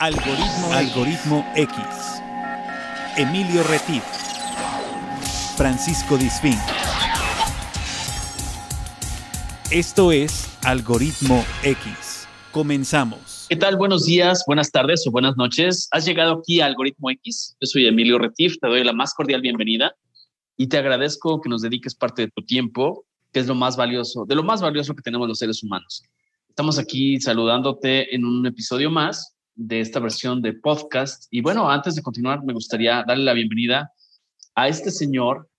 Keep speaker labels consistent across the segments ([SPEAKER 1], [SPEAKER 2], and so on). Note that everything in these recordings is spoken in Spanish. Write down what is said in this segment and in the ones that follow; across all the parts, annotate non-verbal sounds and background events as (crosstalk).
[SPEAKER 1] Algoritmo, Algoritmo X. Emilio Retif. Francisco Disfín. Esto es Algoritmo X. Comenzamos.
[SPEAKER 2] ¿Qué tal? Buenos días, buenas tardes o buenas noches. Has llegado aquí a Algoritmo X. Yo soy Emilio Retif, te doy la más cordial bienvenida y te agradezco que nos dediques parte de tu tiempo, que es lo más valioso, de lo más valioso que tenemos los seres humanos. Estamos aquí saludándote en un episodio más de esta versión de podcast. Y bueno, antes de continuar, me gustaría darle la bienvenida a este señor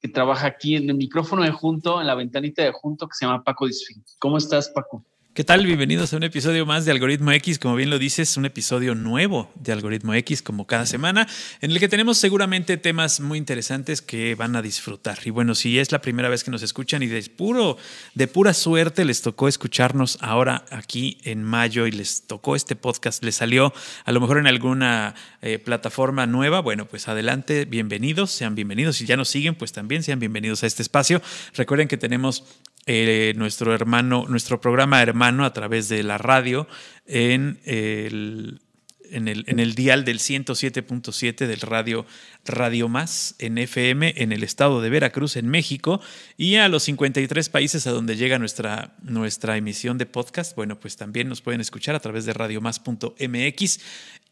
[SPEAKER 2] que trabaja aquí en el micrófono de junto, en la ventanita de junto, que se llama Paco Disfín. ¿Cómo estás, Paco?
[SPEAKER 3] ¿Qué tal? Bienvenidos a un episodio más de Algoritmo X. Como bien lo dices, un episodio nuevo de Algoritmo X, como cada semana, en el que tenemos seguramente temas muy interesantes que van a disfrutar. Y bueno, si es la primera vez que nos escuchan y de puro, de pura suerte les tocó escucharnos ahora aquí en mayo y les tocó este podcast, les salió a lo mejor en alguna eh, plataforma nueva, bueno, pues adelante, bienvenidos, sean bienvenidos. Si ya nos siguen, pues también sean bienvenidos a este espacio. Recuerden que tenemos eh, nuestro hermano, nuestro programa hermano a través de la radio en el, en el, dial del 107.7 del radio Radio Más en FM en el estado de Veracruz, en México, y a los 53 países a donde llega nuestra, nuestra emisión de podcast. Bueno, pues también nos pueden escuchar a través de radiomás.mx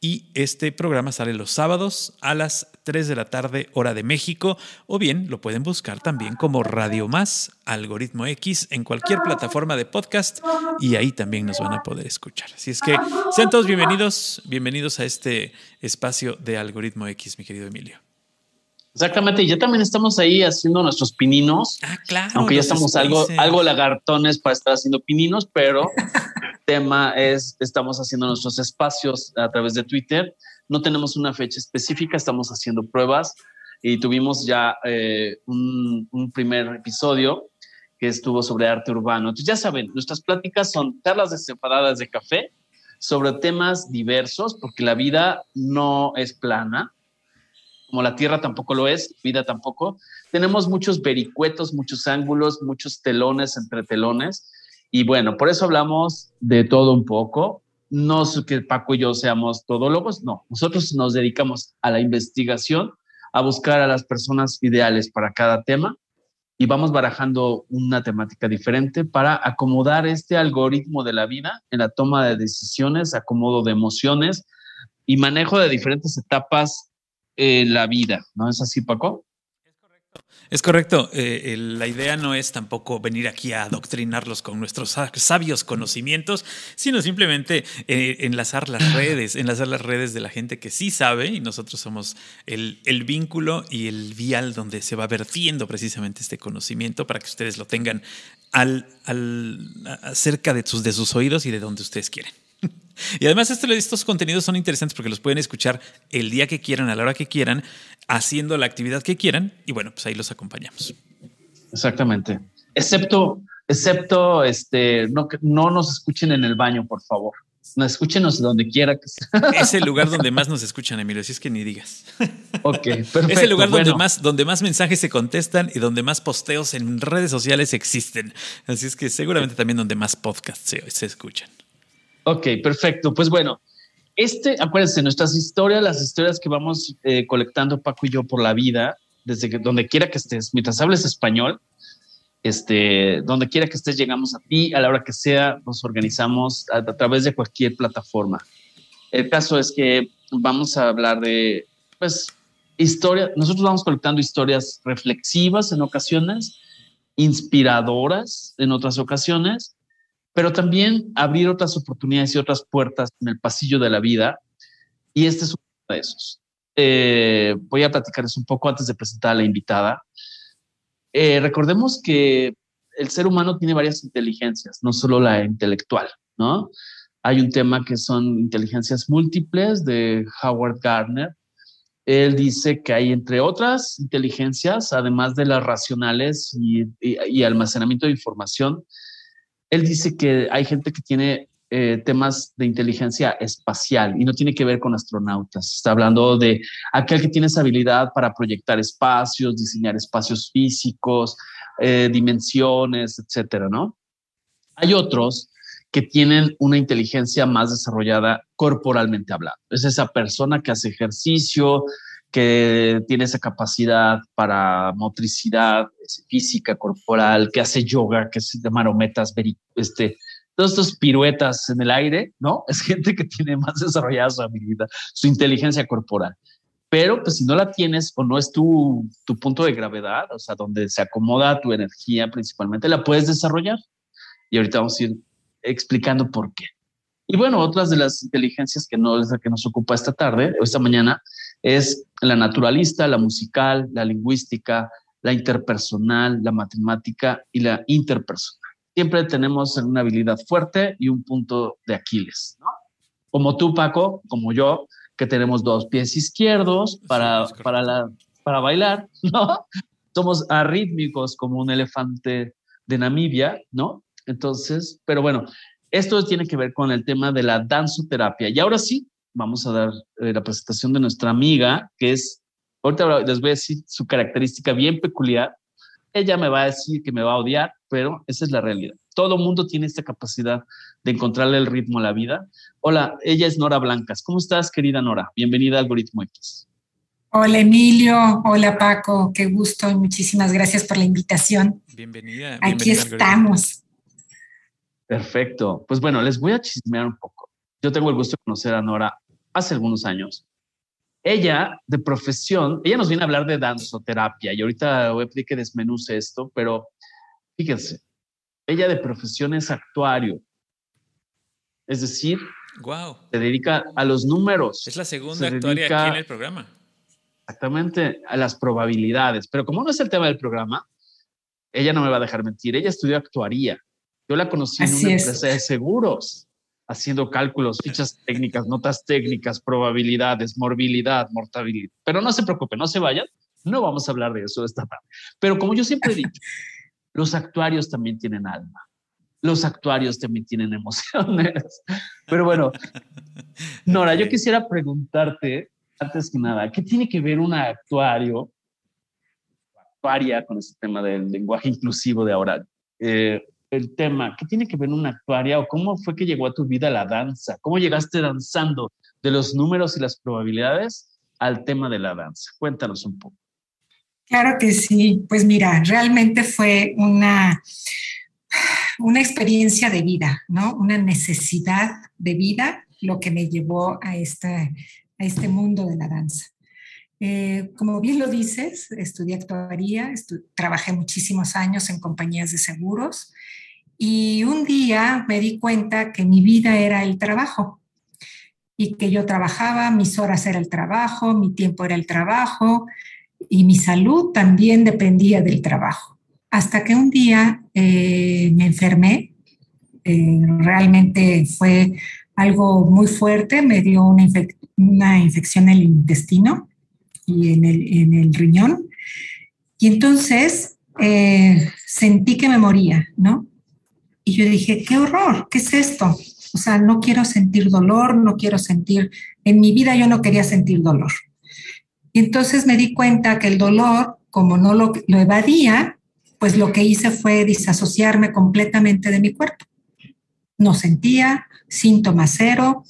[SPEAKER 3] y este programa sale los sábados a las 3 de la tarde hora de México o bien lo pueden buscar también como Radio Más Algoritmo X en cualquier plataforma de podcast y ahí también nos van a poder escuchar. Así es que sean todos bienvenidos, bienvenidos a este espacio de Algoritmo X, mi querido Emilio.
[SPEAKER 2] Exactamente, y ya también estamos ahí haciendo nuestros pininos.
[SPEAKER 3] Ah, claro.
[SPEAKER 2] Aunque ya estamos algo, algo lagartones para estar haciendo pininos, pero (laughs) tema es, estamos haciendo nuestros espacios a través de Twitter. No tenemos una fecha específica, estamos haciendo pruebas y tuvimos ya eh, un, un, primer episodio que estuvo sobre arte urbano. Entonces ya saben, nuestras pláticas son charlas desenfadadas de café sobre temas diversos, porque la vida no es plana, como la Tierra tampoco lo es, vida tampoco. Tenemos muchos vericuetos, muchos ángulos, muchos telones entre telones. Y bueno, por eso hablamos de todo un poco. No es que Paco y yo seamos todólogos, no. Nosotros nos dedicamos a la investigación, a buscar a las personas ideales para cada tema y vamos barajando una temática diferente para acomodar este algoritmo de la vida en la toma de decisiones, acomodo de emociones y manejo de diferentes etapas en la vida. ¿No es así, Paco?
[SPEAKER 3] Es correcto. Eh, la idea no es tampoco venir aquí a adoctrinarlos con nuestros sabios conocimientos, sino simplemente eh, enlazar las (clears throat) redes, enlazar las redes de la gente que sí sabe y nosotros somos el, el, vínculo y el vial donde se va vertiendo precisamente este conocimiento para que ustedes lo tengan al, al, cerca de sus, de sus oídos y de donde ustedes quieren. (laughs) Y además estos contenidos son interesantes porque los pueden escuchar el día que quieran, a la hora que quieran, haciendo la actividad que quieran y bueno, pues ahí los acompañamos.
[SPEAKER 2] Exactamente. Excepto, excepto, este, no, no nos escuchen en el baño, por favor. No, escúchenos donde quiera que sea. (laughs)
[SPEAKER 3] Es el lugar donde más nos escuchan, Emilio, si es que ni digas. (laughs)
[SPEAKER 2] Ok, perfecto.
[SPEAKER 3] Es el lugar donde, más, donde más mensajes se contestan y donde más posteos en redes sociales existen. Así es que seguramente también donde más podcasts se, se escuchan.
[SPEAKER 2] Ok, perfecto. Pues bueno, este, acuérdense, nuestras historias, las historias que vamos eh, colectando Paco y yo por la vida, desde que donde quiera que estés, mientras hables español, este, donde quiera que estés, llegamos a ti, a la hora que sea, nos organizamos a, a través de cualquier plataforma. El caso es que vamos a hablar de, pues, historia. Nosotros vamos colectando historias reflexivas en ocasiones, inspiradoras en otras ocasiones, pero también abrir otras oportunidades y otras puertas en el pasillo de la vida. Y este es uno de esos. Eh, voy a platicarles un poco antes de presentar a la invitada. Eh, recordemos que el ser humano tiene varias inteligencias, no solo la intelectual, ¿no? Hay un tema que son inteligencias múltiples de Howard Gardner. Él dice que hay, entre otras inteligencias, además de las racionales y, y, y almacenamiento de información, él dice que hay gente que tiene eh, temas de inteligencia espacial y no tiene que ver con astronautas. Está hablando de aquel que tiene habilidad para proyectar espacios, diseñar espacios físicos, eh, dimensiones, etcétera, ¿no? Hay otros que tienen una inteligencia más desarrollada corporalmente hablando. Es esa persona que hace ejercicio, que tiene esa capacidad para motricidad física, corporal, que hace yoga, que hace marometas, este, todos estos piruetas en el aire, ¿no? (laughs) Es gente que tiene más desarrollada su habilidad, su inteligencia corporal. Pero pues si no la tienes o no es tu, tu punto de gravedad, o sea, donde se acomoda tu energía principalmente, la puedes desarrollar. Y ahorita vamos a ir explicando por qué. Y bueno, otras de las inteligencias que no es la que nos ocupa esta tarde o esta mañana es la naturalista, la musical, la lingüística, la interpersonal, la matemática y la interpersonal. Siempre tenemos una habilidad fuerte y un punto de Aquiles, ¿no? Como tú, Paco, como yo, que tenemos dos pies izquierdos para, para, la, para bailar, ¿no? Somos arrítmicos como un elefante de Namibia, ¿no? Entonces, pero bueno, esto tiene que ver con el tema de la danzoterapia. Y ahora sí, vamos a dar eh, la presentación de nuestra amiga, que es, ahorita les voy a decir su característica bien peculiar. Ella me va a decir que me va a odiar, pero esa es la realidad. Todo mundo tiene esta capacidad de encontrarle el ritmo a la vida. Hola, ella es Nora Blancas. ¿Cómo estás, querida Nora? Bienvenida a Algoritmo X.
[SPEAKER 4] Hola Emilio, hola Paco, qué gusto y muchísimas gracias por la invitación.
[SPEAKER 3] Bienvenida.
[SPEAKER 4] Aquí estamos.
[SPEAKER 2] Perfecto. Pues bueno, les voy a chismear un poco. Yo tengo el gusto de conocer a Nora hace algunos años. Ella, de profesión, ella nos viene a hablar de danzoterapia y ahorita voy a pedir que desmenuce esto, pero fíjense, ella de profesión es actuario. Es decir,
[SPEAKER 3] wow.
[SPEAKER 2] se dedica a los números.
[SPEAKER 3] Es la segunda actuaria aquí en el programa.
[SPEAKER 2] Exactamente, a las probabilidades. Pero como no es el tema del programa, ella no me va a dejar mentir. Ella estudió actuaría. Yo la conocí en una empresa de seguros haciendo cálculos, fichas técnicas, notas técnicas, probabilidades, morbilidad, mortalidad. Pero no se preocupe, no se vayan, no vamos a hablar de eso esta tarde. Pero como yo siempre he dicho, los actuarios también tienen alma. Los actuarios también tienen emociones. Pero bueno, Nora, yo quisiera preguntarte, antes que nada, ¿qué tiene que ver un actuario, actuaria con este tema del lenguaje inclusivo de ahora? Eh, el tema, ¿qué tiene que ver una actuaria o cómo fue que llegó a tu vida la danza? ¿Cómo llegaste danzando de los números y las probabilidades al tema de la danza? Cuéntanos un poco.
[SPEAKER 4] Claro que sí, pues mira, realmente fue una, una experiencia de vida, ¿no? Una necesidad de vida lo que me llevó a este, a este mundo de la danza. Eh, como bien lo dices, estudié actuaría, trabajé muchísimos años en compañías de seguros y un día me di cuenta que mi vida era el trabajo y que yo trabajaba, mis horas era el trabajo, mi tiempo era el trabajo y mi salud también dependía del trabajo. Hasta que un día eh, me enfermé, eh, realmente fue algo muy fuerte, me dio una, una infección en el intestino y en el, en el riñón. Y entonces eh, sentí que me moría, ¿no? Y yo dije, qué horror, ¿qué es esto? O sea, no quiero sentir dolor, no quiero sentir, en mi vida yo no quería sentir dolor. Y entonces me di cuenta que el dolor, como no lo, lo evadía, pues lo que hice fue disasociarme completamente de mi cuerpo. No sentía, síntomas cero,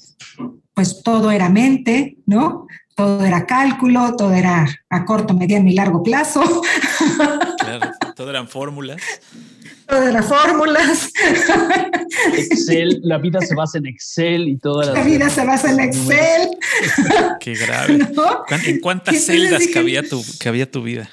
[SPEAKER 4] pues todo era mente, ¿no? todo era cálculo, todo era a corto, mediano y largo plazo.
[SPEAKER 3] Claro, todo eran fórmulas.
[SPEAKER 4] Todo eran fórmulas.
[SPEAKER 2] Excel, (laughs) la vida se basa en Excel y toda
[SPEAKER 4] la... La vida se basa en Excel. (laughs)
[SPEAKER 3] Qué grave. ¿En cuántas celdas cabía, tu, cabía tu vida?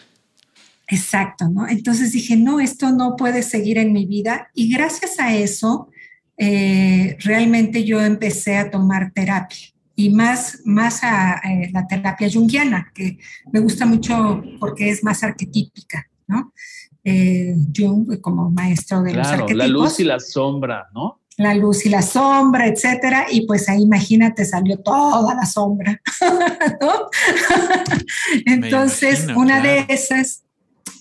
[SPEAKER 4] Exacto, ¿no? Entonces dije, no, esto no puede seguir en mi vida. Y gracias a eso, eh, realmente yo empecé a tomar terapia y más, más a, eh, la terapia junguiana, que me gusta mucho porque es más arquetípica, ¿no? Eh, Jung como maestro de los arquetipos.
[SPEAKER 2] La luz y la sombra, ¿no?
[SPEAKER 4] La luz y la sombra, etcétera, y pues ahí imagínate salió toda la sombra, (laughs) ¿no? Entonces, una de esas,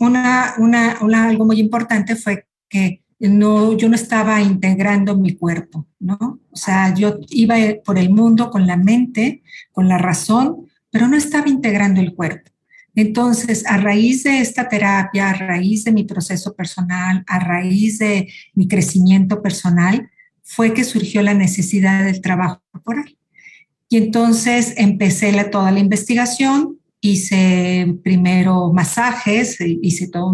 [SPEAKER 4] una, una, una, algo muy importante fue que no, yo no estaba integrando mi cuerpo, ¿no? O sea, yo iba por el mundo con la mente, con la razón, pero no estaba integrando el cuerpo. Entonces, a raíz de esta terapia, a raíz de mi proceso personal, a raíz de mi crecimiento personal, fue que surgió la necesidad del trabajo corporal. Y entonces empecé toda la investigación, hice primero masajes, hice todo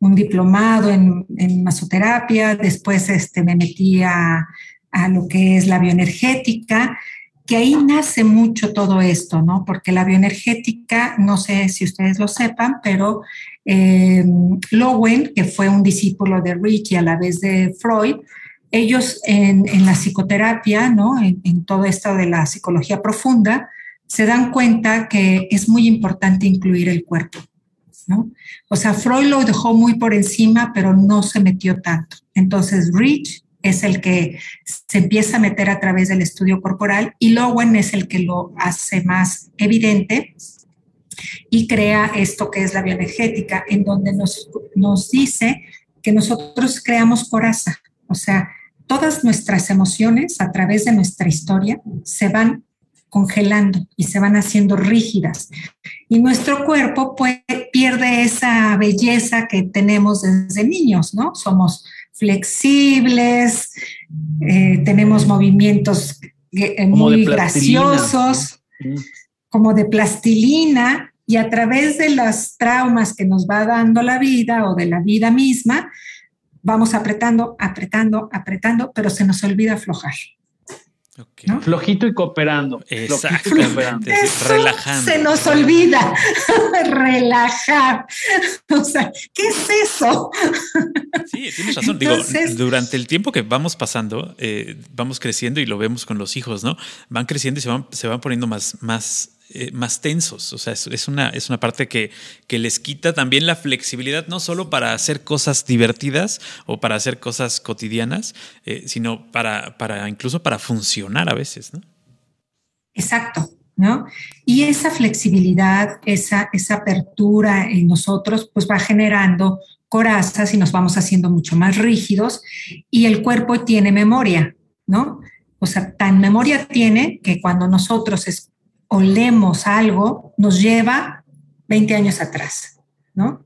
[SPEAKER 4] un, diplomado en, masoterapia, después este, me metí a, lo que es la bioenergética, que ahí nace mucho todo esto, ¿no? Porque la bioenergética, no sé si ustedes lo sepan, pero eh, Lowen, que fue un discípulo de Rich y a la vez de Freud, ellos en, la psicoterapia, ¿no? En, todo esto de la psicología profunda, se dan cuenta que es muy importante incluir el cuerpo, ¿no? O sea, Freud lo dejó muy por encima, pero no se metió tanto. Entonces, Rich es el que se empieza a meter a través del estudio corporal y Lowen es el que lo hace más evidente y crea esto que es la bioenergética, en donde nos, nos dice que nosotros creamos coraza, o sea, todas nuestras emociones a través de nuestra historia se van congelando y se van haciendo rígidas. Y nuestro cuerpo pierde esa belleza que tenemos desde niños, ¿no? Somos flexibles, eh, tenemos movimientos eh, muy graciosos, como de plastilina, y a través de los traumas que nos va dando la vida o de la vida misma, vamos apretando, apretando, apretando, pero se nos olvida aflojar.
[SPEAKER 2] Flojito y cooperando.
[SPEAKER 3] Exacto. Relajando.
[SPEAKER 4] Se nos olvida. (laughs) Relajar. O sea, ¿qué es eso?
[SPEAKER 3] Sí, tienes razón. Digo, durante el tiempo que vamos pasando, eh, vamos creciendo y lo vemos con los hijos, ¿no? Van creciendo y se van, se van poniendo más, más eh, más tensos. O sea, es, una, es una parte que, que, les quita también la flexibilidad, no solo para hacer cosas divertidas o para hacer cosas cotidianas, eh, sino para, para incluso para funcionar a veces, ¿no?
[SPEAKER 4] Exacto. ¿No? Y esa flexibilidad, esa, esa apertura en nosotros, pues va generando corazas y nos vamos haciendo mucho más rígidos y el cuerpo tiene memoria, ¿no? O sea, tan memoria tiene que cuando nosotros olemos algo, nos lleva 20 años atrás, ¿no?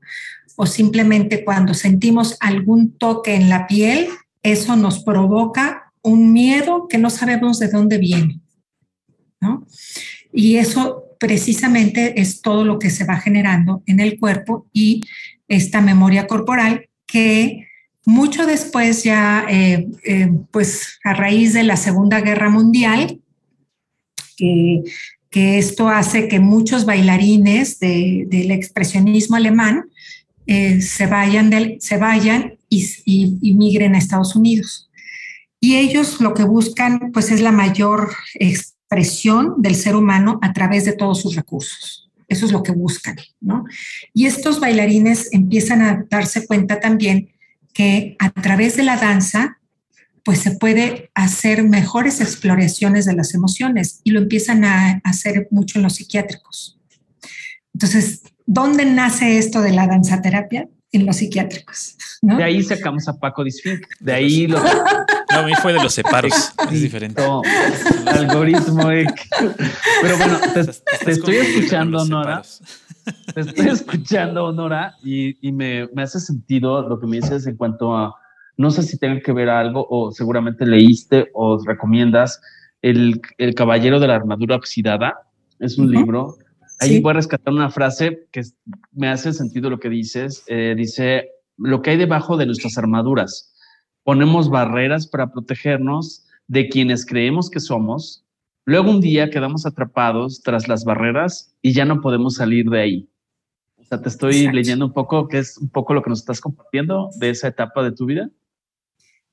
[SPEAKER 4] O simplemente cuando sentimos algún toque en la piel, eso nos provoca un miedo que no sabemos de dónde viene, ¿no? Y eso precisamente es todo lo que se va generando en el cuerpo y esta memoria corporal que mucho después ya, eh, eh, pues a raíz de la Segunda Guerra Mundial, que que esto hace que muchos bailarines del expresionismo alemán eh, se vayan, se vayan y, migren a Estados Unidos. Y ellos lo que buscan pues es la mayor expresión del ser humano a través de todos sus recursos. Eso es lo que buscan, ¿no? Y estos bailarines empiezan a darse cuenta también que a través de la danza pues se puede hacer mejores exploraciones de las emociones y lo empiezan a hacer mucho en los psiquiátricos. Entonces, ¿dónde nace esto de la danzaterapia? En los psiquiátricos.
[SPEAKER 2] De ahí sacamos a Paco Disfink. De ahí lo. (laughs)
[SPEAKER 3] No, a mí fue de los separos. es diferente.
[SPEAKER 2] Algoritmo. Pero bueno, te, estoy escuchando, Nora. Te estoy escuchando, Nora, y, y me, me hace sentido lo que me dices en cuanto a no sé si tenga que ver algo o seguramente leíste o recomiendas el, Caballero de la Armadura Oxidada. Es un libro. Ahí voy a rescatar una frase que me hace sentido lo que dices. Eh, dice, lo que hay debajo de nuestras armaduras. Ponemos barreras para protegernos de quienes creemos que somos. Luego un día quedamos atrapados tras las barreras y ya no podemos salir de ahí. O sea, te estoy leyendo un poco, que es un poco lo que nos estás compartiendo de esa etapa de tu vida.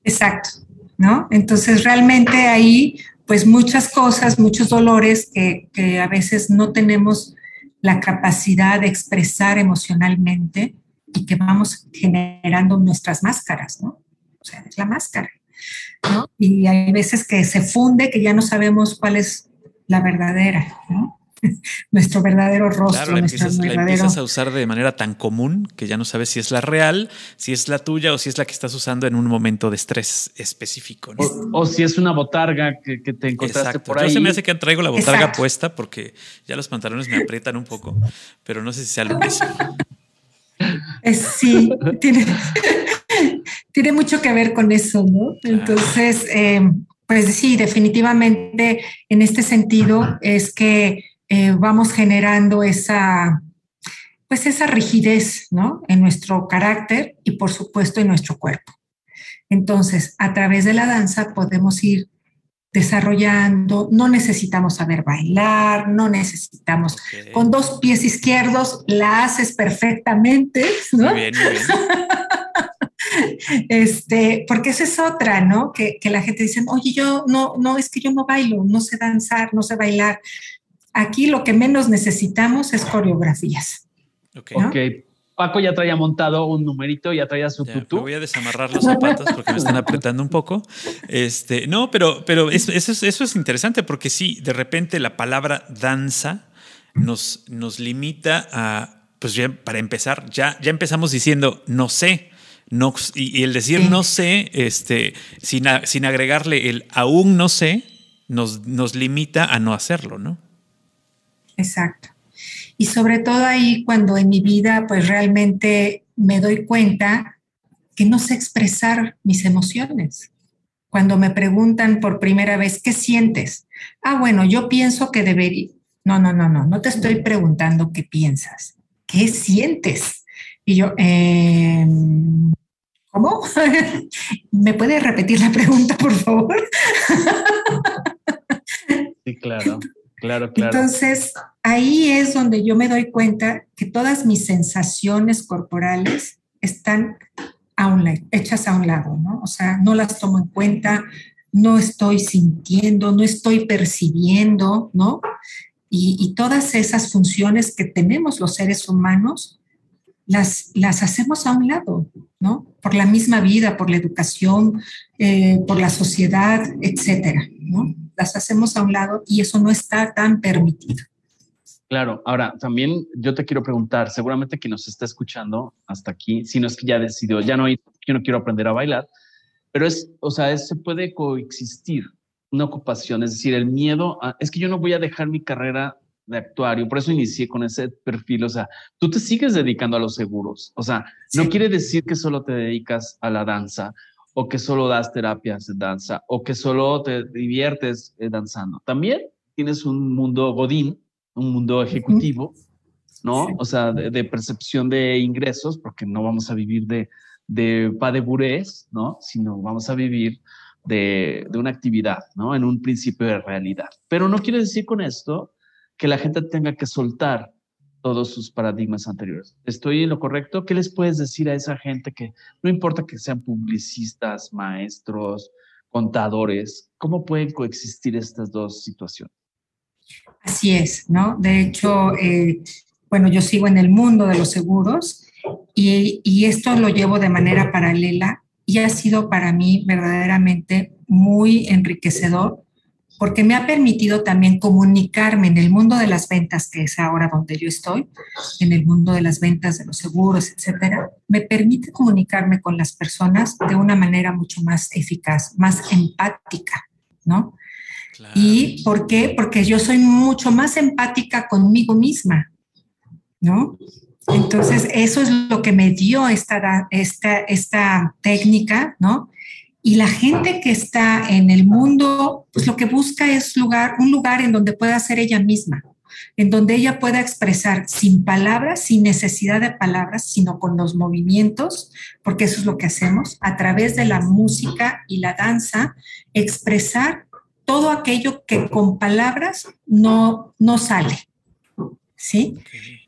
[SPEAKER 4] Exacto, ¿no? Entonces realmente ahí, pues muchas cosas, muchos dolores que, a veces no tenemos la capacidad de expresar emocionalmente y que vamos generando nuestras máscaras, ¿no? O sea, es la máscara, ¿no? Y hay veces que se funde que ya no sabemos cuál es la verdadera, ¿no? (laughs) nuestro verdadero rostro. Claro, la
[SPEAKER 3] empiezas, a usar de manera tan común que ya no sabes si es la real, si es la tuya o si es la que estás usando en un momento de estrés específico.
[SPEAKER 2] O, si es una botarga que, te encontraste por ahí.
[SPEAKER 3] Yo se me hace que traigo la botarga puesta porque ya los pantalones me aprietan un poco, pero no sé si sea lo mismo. (laughs)
[SPEAKER 4] sí, tiene, (laughs) tiene mucho que ver con eso, ¿no? Entonces, eh, pues sí, definitivamente en este sentido es que eh, vamos generando esa, pues esa rigidez, ¿no? En nuestro carácter y por supuesto en nuestro cuerpo. Entonces, a través de la danza podemos ir desarrollando, no necesitamos saber bailar, no necesitamos, con dos pies izquierdos la haces perfectamente, ¿no? Muy bien, muy bien. (laughs) este, porque esa es otra, ¿no? Que, la gente dice, oye, yo no, no, es que yo no bailo, no sé danzar, no sé bailar. Aquí lo que menos necesitamos es coreografías.
[SPEAKER 2] Ok. Paco ya traía montado un numerito, ya traía su tutú.
[SPEAKER 3] voy a desamarrar los zapatos porque me están apretando un poco. Este, no, pero, pero eso, eso, es, interesante porque sí, de repente la palabra danza nos, nos limita a, pues ya para empezar, ya, ya empezamos diciendo no sé. No, y, el decir no sé, este, sin, sin agregarle el aún no sé, nos, nos limita a no hacerlo, ¿no?
[SPEAKER 4] Exacto. Y sobre todo ahí cuando en mi vida pues realmente me doy cuenta que no sé expresar mis emociones. Cuando me preguntan por primera vez, ¿qué sientes? Ah, bueno, yo pienso que debería... No, no, no, no, no te estoy preguntando qué piensas. ¿Qué sientes? Y yo, em, ¿cómo? (laughs) ¿Me puedes repetir la pregunta, por favor?
[SPEAKER 2] Sí, claro. Claro.
[SPEAKER 4] Entonces, ahí es donde yo me doy cuenta que todas mis sensaciones corporales están a un hechas a un lado, ¿no? O sea, no las tomo en cuenta, no estoy sintiendo, no estoy percibiendo, ¿no? Y, todas esas funciones que tenemos los seres humanos, las, las hacemos a un lado, ¿no? Por la misma vida, por la educación, eh, por la sociedad, etcétera, ¿no? Las hacemos a un lado y eso no está tan permitido.
[SPEAKER 2] Claro, ahora también yo te quiero preguntar, seguramente quien nos está escuchando hasta aquí, si no es que ya decidió, ya no, yo no quiero aprender a bailar, pero es, o sea, se puede coexistir una ocupación, es decir, el miedo, es que yo no voy a dejar mi carrera de actuario, por eso inicié con ese perfil, o sea, tú te sigues dedicando a los seguros, o sea, no quiere decir que solo te dedicas a la danza o que solo das terapias de danza, o que solo te diviertes eh, danzando. También tienes un mundo godín, un mundo ejecutivo, ¿no? O sea, de, percepción de ingresos, porque no vamos a vivir de, de pa de burés, ¿no? Sino vamos a vivir de, de, una actividad, ¿no? En un principio de realidad. Pero no quiere decir con esto que la gente tenga que soltar todos sus paradigmas anteriores. ¿Estoy en lo correcto? ¿Qué les puedes decir a esa gente que no importa que sean publicistas, maestros, contadores, cómo pueden coexistir estas dos situaciones?
[SPEAKER 4] Así es, ¿no? De hecho, eh, bueno, yo sigo en el mundo de los seguros y, y esto lo llevo de manera paralela y ha sido para mí verdaderamente muy enriquecedor porque me ha permitido también comunicarme en el mundo de las ventas, que es ahora donde yo estoy, en el mundo de las ventas, de los seguros, etcétera, me permite comunicarme con las personas de una manera mucho más eficaz, más empática, ¿no? ¿Y por qué? Porque yo soy mucho más empática conmigo misma, ¿no? Entonces, eso es lo que me dio esta, esta, esta técnica, ¿no? Y la gente que está en el mundo, pues lo que busca es lugar, un lugar en donde pueda ser ella misma, en donde ella pueda expresar sin palabras, sin necesidad de palabras, sino con los movimientos, porque eso es lo que hacemos, a través de la música y la danza, expresar todo aquello que con palabras no, no sale. ¿Sí?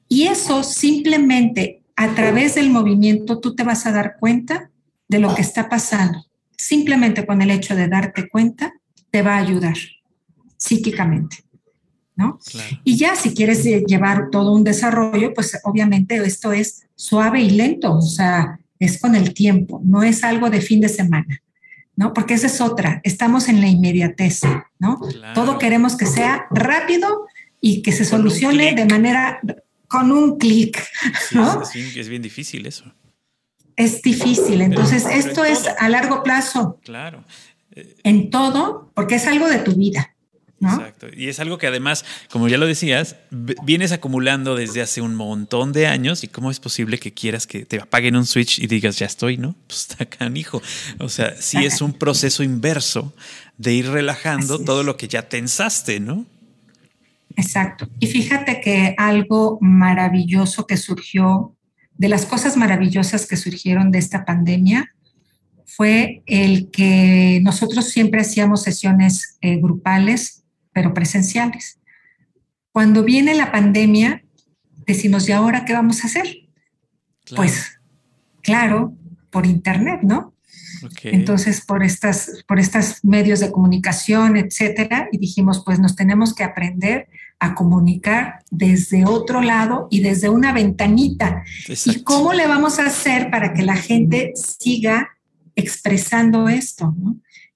[SPEAKER 4] Y eso simplemente a través del movimiento tú te vas a dar cuenta de lo que está pasando simplemente con el hecho de darte cuenta, te va a ayudar psíquicamente. ¿no? Y ya si quieres llevar todo un desarrollo, pues obviamente esto es suave y lento, o sea, es con el tiempo, no es algo de fin de semana, ¿no? Porque esa es otra, estamos en la inmediatez, ¿no? Todo queremos que sea rápido y que se solucione de manera con un clic, ¿no?
[SPEAKER 3] es bien difícil eso
[SPEAKER 4] es difícil. Entonces, esto es a largo plazo.
[SPEAKER 3] Claro.
[SPEAKER 4] En todo, porque es algo de tu vida.
[SPEAKER 3] Exacto. Y es algo que además, como ya lo decías, vienes acumulando desde hace un montón de años y cómo es posible que quieras que te apaguen un switch y digas, ya estoy, ¿no? (laughs) Pues está canijo. O sea, sí es un proceso inverso de ir relajando todo lo que ya tensaste, ¿no?
[SPEAKER 4] Exacto. Y fíjate que algo maravilloso que surgió, de las cosas maravillosas que surgieron de esta pandemia, fue el que nosotros siempre hacíamos sesiones eh, grupales, pero presenciales. Cuando viene la pandemia, decimos, ¿y ahora qué vamos a hacer? Pues, claro, por internet, ¿no? Entonces, por estas, por estos medios de comunicación, etcétera, y dijimos, pues nos tenemos que aprender a comunicar desde otro lado y desde una ventanita. ¿Y cómo le vamos a hacer para que la gente siga expresando esto?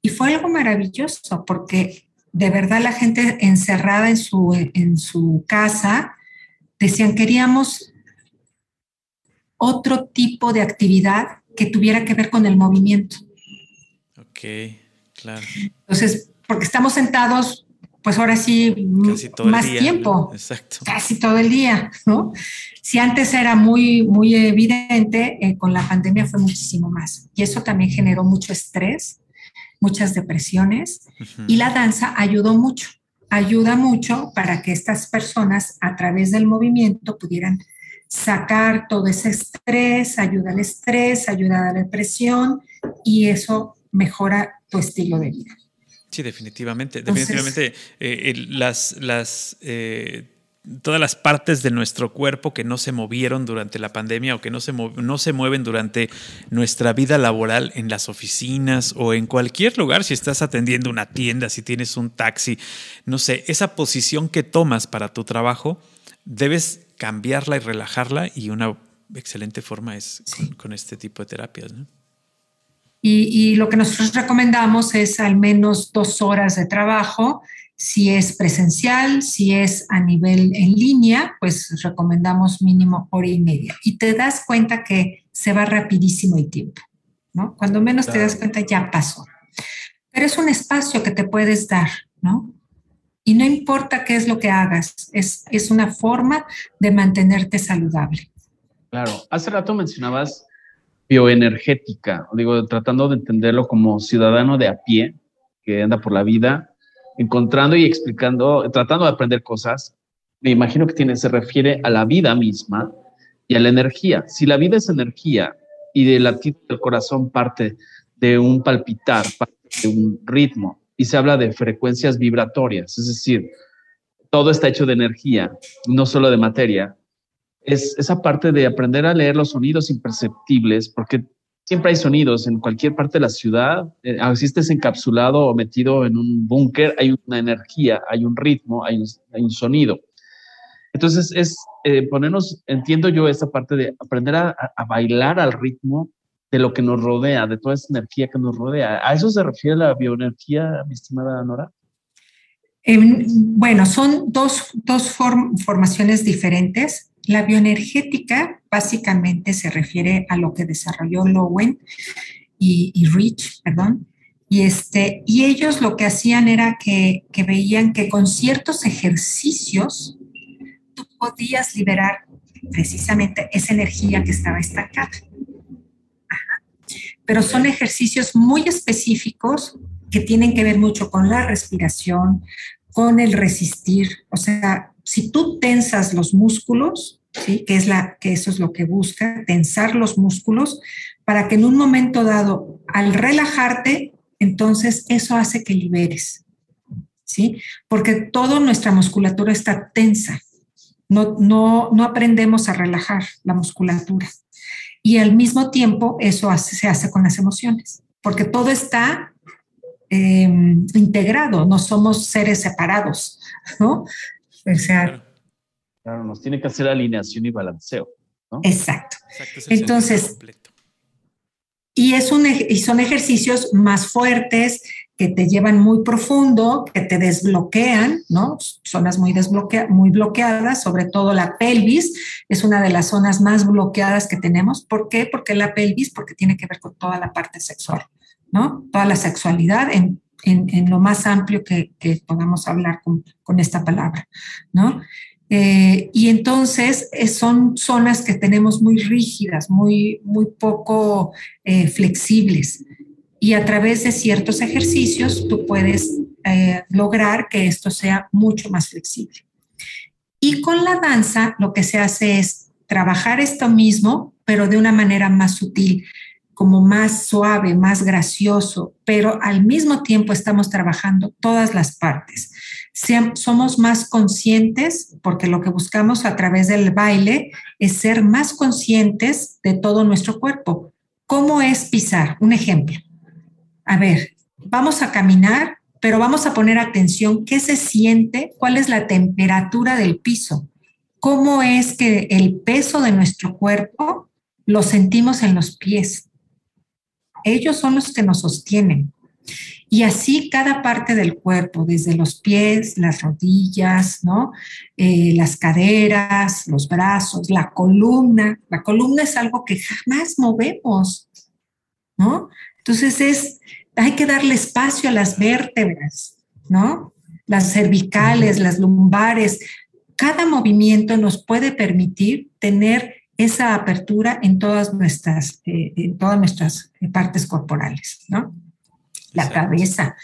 [SPEAKER 4] Y fue algo maravilloso porque de verdad la gente encerrada en su, en su casa decían, queríamos otro tipo de actividad que tuviera que ver con el movimiento.
[SPEAKER 3] Ok, claro.
[SPEAKER 4] Entonces, porque estamos sentados, pues ahora sí, más tiempo.
[SPEAKER 3] Exacto.
[SPEAKER 4] Casi todo el día, ¿no? Si antes era muy, muy evidente, eh, con la pandemia fue muchísimo más. Y eso también generó mucho estrés, muchas depresiones, y la danza ayudó mucho. Ayuda mucho para que estas personas, a través del movimiento, pudieran sacar todo ese estrés, ayuda al estrés, ayuda a la depresión y eso mejora tu estilo de vida.
[SPEAKER 3] Sí, definitivamente. definitivamente eh, las, las eh, todas las partes de nuestro cuerpo que no se movieron durante la pandemia o que no se, no se mueven durante nuestra vida laboral en las oficinas o en cualquier lugar, si estás atendiendo una tienda, si tienes un taxi, no sé, esa posición que tomas para tu trabajo, debes cambiarla y relajarla y una excelente forma es con, este tipo de terapias.
[SPEAKER 4] Y, lo que nosotros recomendamos es al menos dos horas de trabajo. Si es presencial, si es a nivel en línea, pues recomendamos mínimo hora y media. Y te das cuenta que se va rapidísimo el tiempo, ¿no? Cuando menos te das cuenta ya pasó. Pero es un espacio que te puedes dar, ¿no? Y no importa qué es lo que hagas, es, es una forma de mantenerte saludable.
[SPEAKER 2] Claro, hace rato mencionabas bioenergética, digo, tratando de entenderlo como ciudadano de a pie que anda por la vida, encontrando y explicando, tratando de aprender cosas. Me imagino que tiene, se refiere a la vida misma y a la energía. Si la vida es energía y de latir del corazón parte de un palpitar, parte de un ritmo, y se habla de frecuencias vibratorias, es decir, todo está hecho de energía, no solo de materia. Es esa parte de aprender a leer los sonidos imperceptibles, porque siempre hay sonidos en cualquier parte de la ciudad, eh, así estés encapsulado o metido en un búnker, hay una energía, hay un ritmo, hay un, sonido. Entonces es eh, ponernos, entiendo yo esta parte de aprender a, bailar al ritmo de lo que nos rodea, de toda esa energía que nos rodea. ¿A eso se refiere la bioenergía, mi estimada Nora?
[SPEAKER 4] Em, bueno, son dos, formaciones diferentes. La bioenergética básicamente se refiere a lo que desarrolló Lowen y, Rich, perdón. Y, este, y ellos lo que hacían era que, que veían que con ciertos ejercicios tú podías liberar precisamente esa energía que estaba estancada pero son ejercicios muy específicos que tienen que ver mucho con la respiración, con el resistir. O sea, si tú tensas los músculos, ¿sí? que, es la, que eso es lo que busca, tensar los músculos, para que en un momento dado, al relajarte, entonces eso hace que liberes. ¿sí? Porque toda nuestra musculatura está tensa. No, no, no aprendemos a relajar la musculatura y al mismo tiempo eso se hace con las emociones, porque todo está em, integrado, no somos seres separados, ¿no?
[SPEAKER 2] O sea, claro. nos tiene que hacer alineación y balanceo. ¿no?
[SPEAKER 4] Exacto. Entonces, y, es un, y son ejercicios más fuertes, que te llevan muy profundo, que te desbloquean, ¿no? Zonas muy, desbloquea muy bloqueadas, sobre todo la pelvis, es una de las zonas más bloqueadas que tenemos. ¿Por qué? Porque la pelvis, porque tiene que ver con toda la parte sexual, ¿no? Toda la sexualidad en en, lo más amplio que, podamos hablar con, esta palabra, ¿no? Eh, y entonces eh, son zonas que tenemos muy rígidas, muy, muy poco eh, flexibles. Y a través de ciertos ejercicios tú puedes lograr que esto sea mucho más flexible. Y con la danza lo que se hace es trabajar esto mismo, pero de una manera más sutil como más suave, más gracioso, pero al mismo tiempo estamos trabajando todas las partes. Somos más conscientes, porque lo que buscamos a través del baile es ser más conscientes de todo nuestro cuerpo. ¿Cómo es pisar? Un ejemplo. A ver, vamos a caminar, pero vamos a poner atención qué se siente, cuál es la temperatura del piso, cómo es que el peso de nuestro cuerpo lo sentimos en los pies ellos son los que nos sostienen. Y así cada parte del cuerpo, desde los pies, las rodillas, ¿no? Eh, las caderas, los brazos, la columna. La columna es algo que jamás movemos, ¿no? Entonces es, hay que darle espacio a las vértebras, ¿no? Las cervicales, las lumbares. Cada movimiento nos puede permitir tener esa apertura en todas nuestras, eh, en todas nuestras partes corporales, ¿no? La cabeza,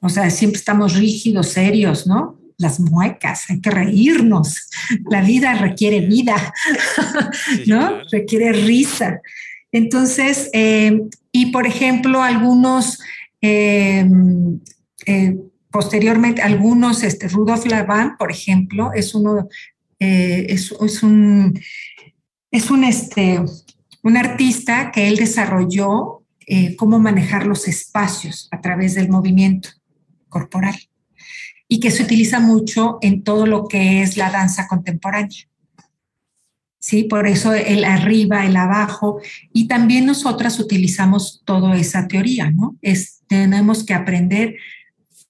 [SPEAKER 4] o sea, siempre estamos rígidos, serios, ¿no? Las muecas, hay que reírnos. La vida requiere vida, ¿no? Requiere risa. Entonces, eh, y por ejemplo, algunos, eh, posteriormente, algunos, este, Rudolf Laban, por ejemplo, es uno, es, es un es un, este, un artista que él desarrolló eh, cómo manejar los espacios a través del movimiento corporal y que se utiliza mucho en todo lo que es la danza contemporánea. Sí, por eso el arriba, el abajo, y también nosotras utilizamos toda esa teoría, ¿no? Es, tenemos que aprender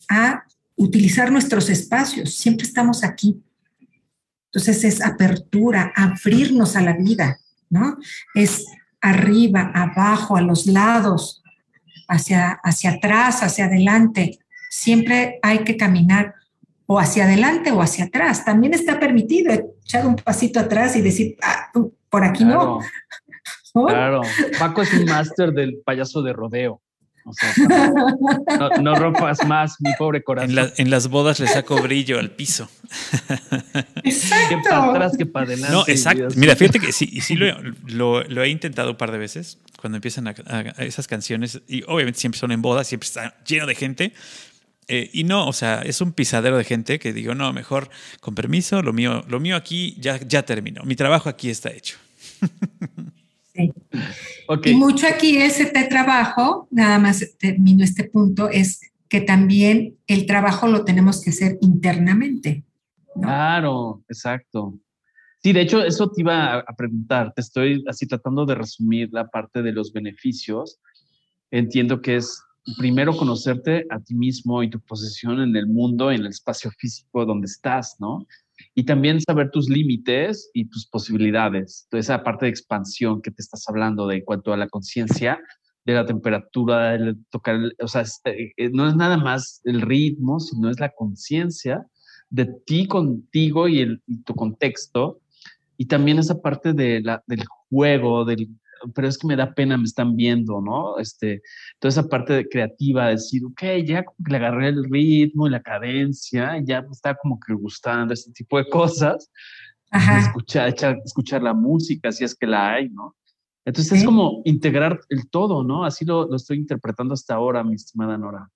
[SPEAKER 4] a utilizar nuestros espacios, siempre estamos aquí, entonces es apertura, abrirnos a la vida, ¿no? Es arriba, abajo, a los lados, hacia, hacia atrás, hacia adelante. Siempre hay que caminar o hacia adelante o hacia atrás. También está permitido echar un pasito atrás y decir, ah, por aquí no.
[SPEAKER 2] Claro, (laughs) Paco es un máster del payaso de rodeo (laughs) no, rompas más, mi pobre corazón.
[SPEAKER 3] En, las bodas le saco brillo al piso.
[SPEAKER 4] Exacto.
[SPEAKER 2] Que para atrás, que para adelante.
[SPEAKER 3] No, exacto. Mira, fíjate que sí, sí lo, he intentado un par de veces cuando empiezan a, esas canciones, y obviamente siempre son en bodas, siempre está lleno de gente. Eh, y no, o sea, es un pisadero de gente que digo, no, mejor con permiso, lo mío, lo mío aquí ya, ya terminó. Mi trabajo aquí está hecho. (laughs)
[SPEAKER 4] Y mucho aquí este trabajo, nada más termino este punto, es que también el trabajo lo tenemos que hacer internamente.
[SPEAKER 2] Claro, exacto. Sí, de hecho, eso te iba a preguntar. Te estoy así tratando de resumir la parte de los beneficios. Entiendo que es primero conocerte a ti mismo y tu posición en el mundo, en el espacio físico donde estás, ¿no? Y también saber tus límites y tus posibilidades. Esa parte de expansión que te estás hablando de en cuanto a la conciencia, de la temperatura, tocar, o sea, eh, eh, no es nada más el ritmo, sino es la conciencia de ti contigo y, el, tu contexto. Y también esa parte de la, del juego, del, pero es que me da pena, me están viendo, ¿no? Este, toda esa parte de creativa, decir, ok, ya como que le agarré el ritmo y la cadencia, ya me está como que gustando este tipo de cosas. Escuchar, escuchar la música, si es que la hay, ¿no? Entonces es como integrar el todo, ¿no? Así lo, lo estoy interpretando hasta ahora, mi estimada Nora.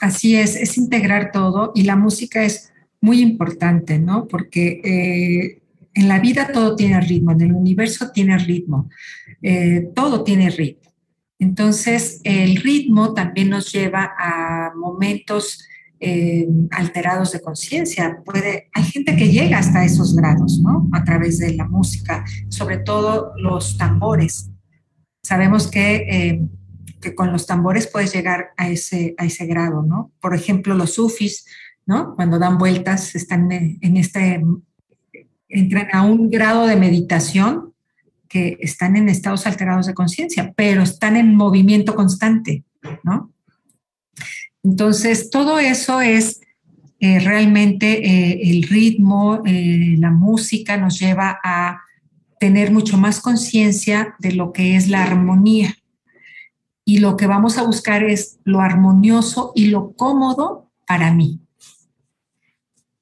[SPEAKER 4] Así es, es integrar todo y la música es muy importante, ¿no? Porque eh, en la vida todo tiene ritmo, en el universo tiene ritmo, eh, todo tiene ritmo. Entonces, el ritmo también nos lleva a momentos eh, alterados de conciencia. Puede, hay gente que llega hasta esos grados, ¿no? A través de la música, sobre todo los tambores. Sabemos que, eh, con los tambores puedes llegar a ese, a ese grado, ¿no? Por ejemplo, los sufis, ¿no? Cuando dan vueltas, están en este entran a un grado de meditación que están en estados alterados de conciencia, pero están en movimiento constante, ¿no? Entonces, todo eso es eh, realmente eh, el ritmo, eh, la música nos lleva a tener mucho más conciencia de lo que es la armonía. Y lo que vamos a buscar es lo armonioso y lo cómodo para mí.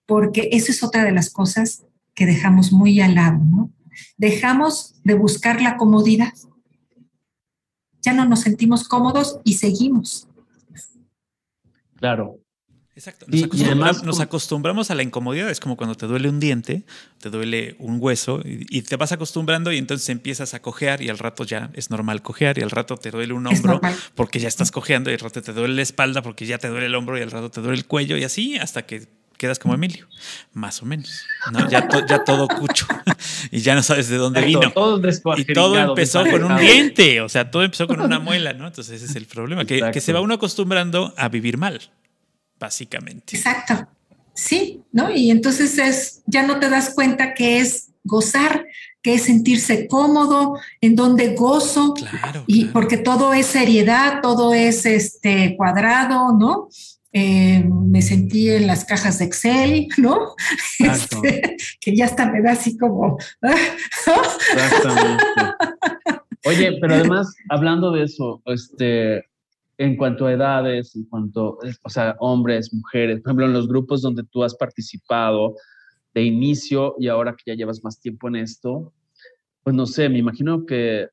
[SPEAKER 4] Porque eso es otra de las cosas que dejamos muy al lado, ¿no? Dejamos de buscar la comodidad. Ya no nos sentimos cómodos y seguimos.
[SPEAKER 2] Claro.
[SPEAKER 3] Exacto. Nos, acostumbramos, a la incomodidad. Es como cuando te duele un diente, te duele un hueso y, te vas acostumbrando y entonces empiezas a cojear y al rato ya es normal cojear y al rato te duele un hombro porque ya estás cojeando y al rato te duele la espalda porque ya te duele el hombro y al rato te duele el cuello y así hasta que quedas como Emilio, más o menos. Ya, ya todo cucho (laughs) y ya no sabes de dónde vino. y todo empezó con un diente, o sea, todo empezó con una muela, ¿no? Entonces ese es el problema, que, que se va uno acostumbrando a vivir mal básicamente.
[SPEAKER 4] Exacto. Sí, ¿no? Y entonces es, ya no te das cuenta que es gozar, que es sentirse cómodo, en donde gozo, claro, y porque todo es seriedad, todo es este cuadrado, ¿no? Eh, me sentí en las cajas de Excel, ¿no? (laughs) Este, que ya hasta me da así como. (laughs)
[SPEAKER 2] Exactamente. Oye, pero además, hablando de eso, este, en cuanto a edades, en cuanto, o sea, hombres, mujeres, por ejemplo, en los grupos donde tú has participado de inicio y ahora que ya llevas más tiempo en esto, pues no sé, me imagino que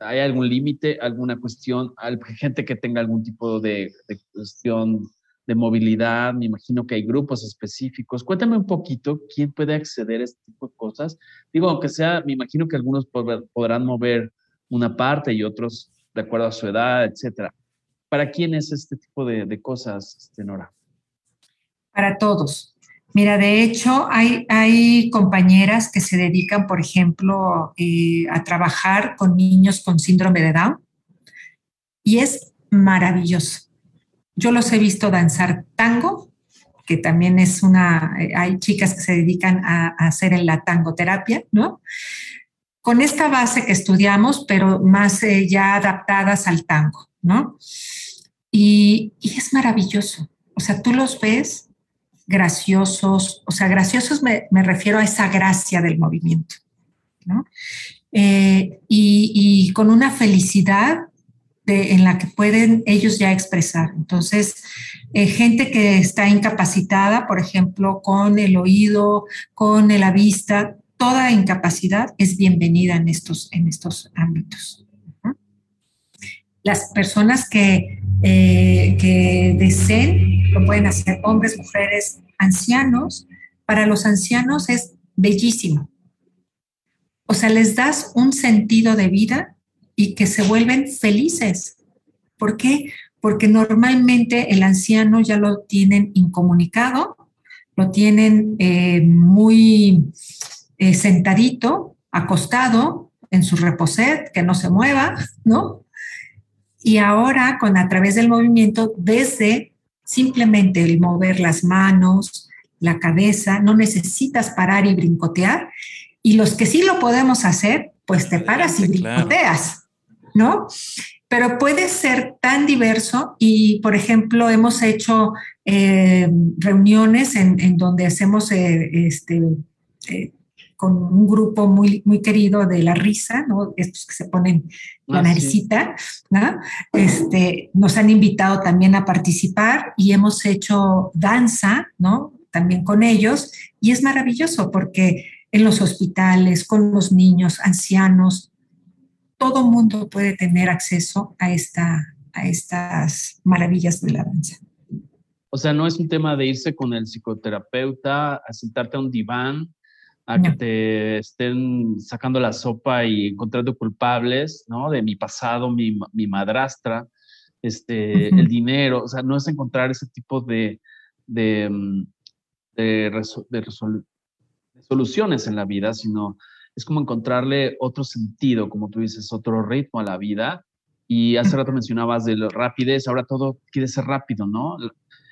[SPEAKER 2] hay algún límite, alguna cuestión, gente que tenga algún tipo de, cuestión de movilidad, me imagino que hay grupos específicos. Cuéntame un poquito quién puede acceder a este tipo de cosas. Digo, aunque sea, me imagino que algunos podrán mover una parte y otros de acuerdo a su edad, etcétera. ¿Para quién es este tipo de, cosas, este, Nora?
[SPEAKER 4] Para todos. Mira, de hecho, hay, hay compañeras que se dedican, por ejemplo, eh, a trabajar con niños con síndrome de Down y es maravilloso. Yo los he visto danzar tango, que también es una, eh, hay chicas que se dedican a, hacer en la tangoterapia, ¿no? con esta base que estudiamos, pero más eh, ya adaptadas al tango, ¿no? Y, es maravilloso. O sea, tú los ves graciosos, o sea, graciosos me, refiero a esa gracia del movimiento, ¿no? Eh, y, con una felicidad en la que pueden ellos ya expresar. Entonces, eh, gente que está incapacitada, por ejemplo, con el oído, con la vista, toda incapacidad es bienvenida en estos, en estos ámbitos. Las personas que, eh, que deseen lo pueden hacer, hombres, mujeres, ancianos. Para los ancianos es bellísimo. O sea, les das un sentido de vida y que se vuelven felices. ¿Por qué? Porque normalmente el anciano ya lo tienen incomunicado, lo tienen eh, muy eh, sentadito, acostado en su reposet, que no se mueva, ¿no? Y ahora con a través del movimiento, desde simplemente el mover las manos, la cabeza, no necesitas parar y brincotear. Y los que sí lo podemos hacer, pues te paras y brincoteas, ¿no? Pero puede ser tan diverso y, por ejemplo, hemos hecho eh, reuniones en, donde hacemos eh, este, con un grupo muy, muy querido de la risa, ¿no? Estos que se ponen la naricita, ¿no? Este, nos han invitado también a participar y hemos hecho danza, ¿no? También con ellos y es maravilloso porque en los hospitales, con los niños, ancianos, todo mundo puede tener acceso a, esta, a estas maravillas de la danza.
[SPEAKER 2] O sea, no es un tema de irse con el psicoterapeuta, a sentarte a un diván a que te estén sacando la sopa y encontrando culpables, ¿no? De mi pasado, mi, mi madrastra, este, el dinero, o sea, no es encontrar ese tipo de, de, mm, de, soluciones en la vida, sino es como encontrarle otro sentido, como tú dices, otro ritmo a la vida. Y hace rato mencionabas de la rapidez, ahora todo quiere ser rápido, ¿no?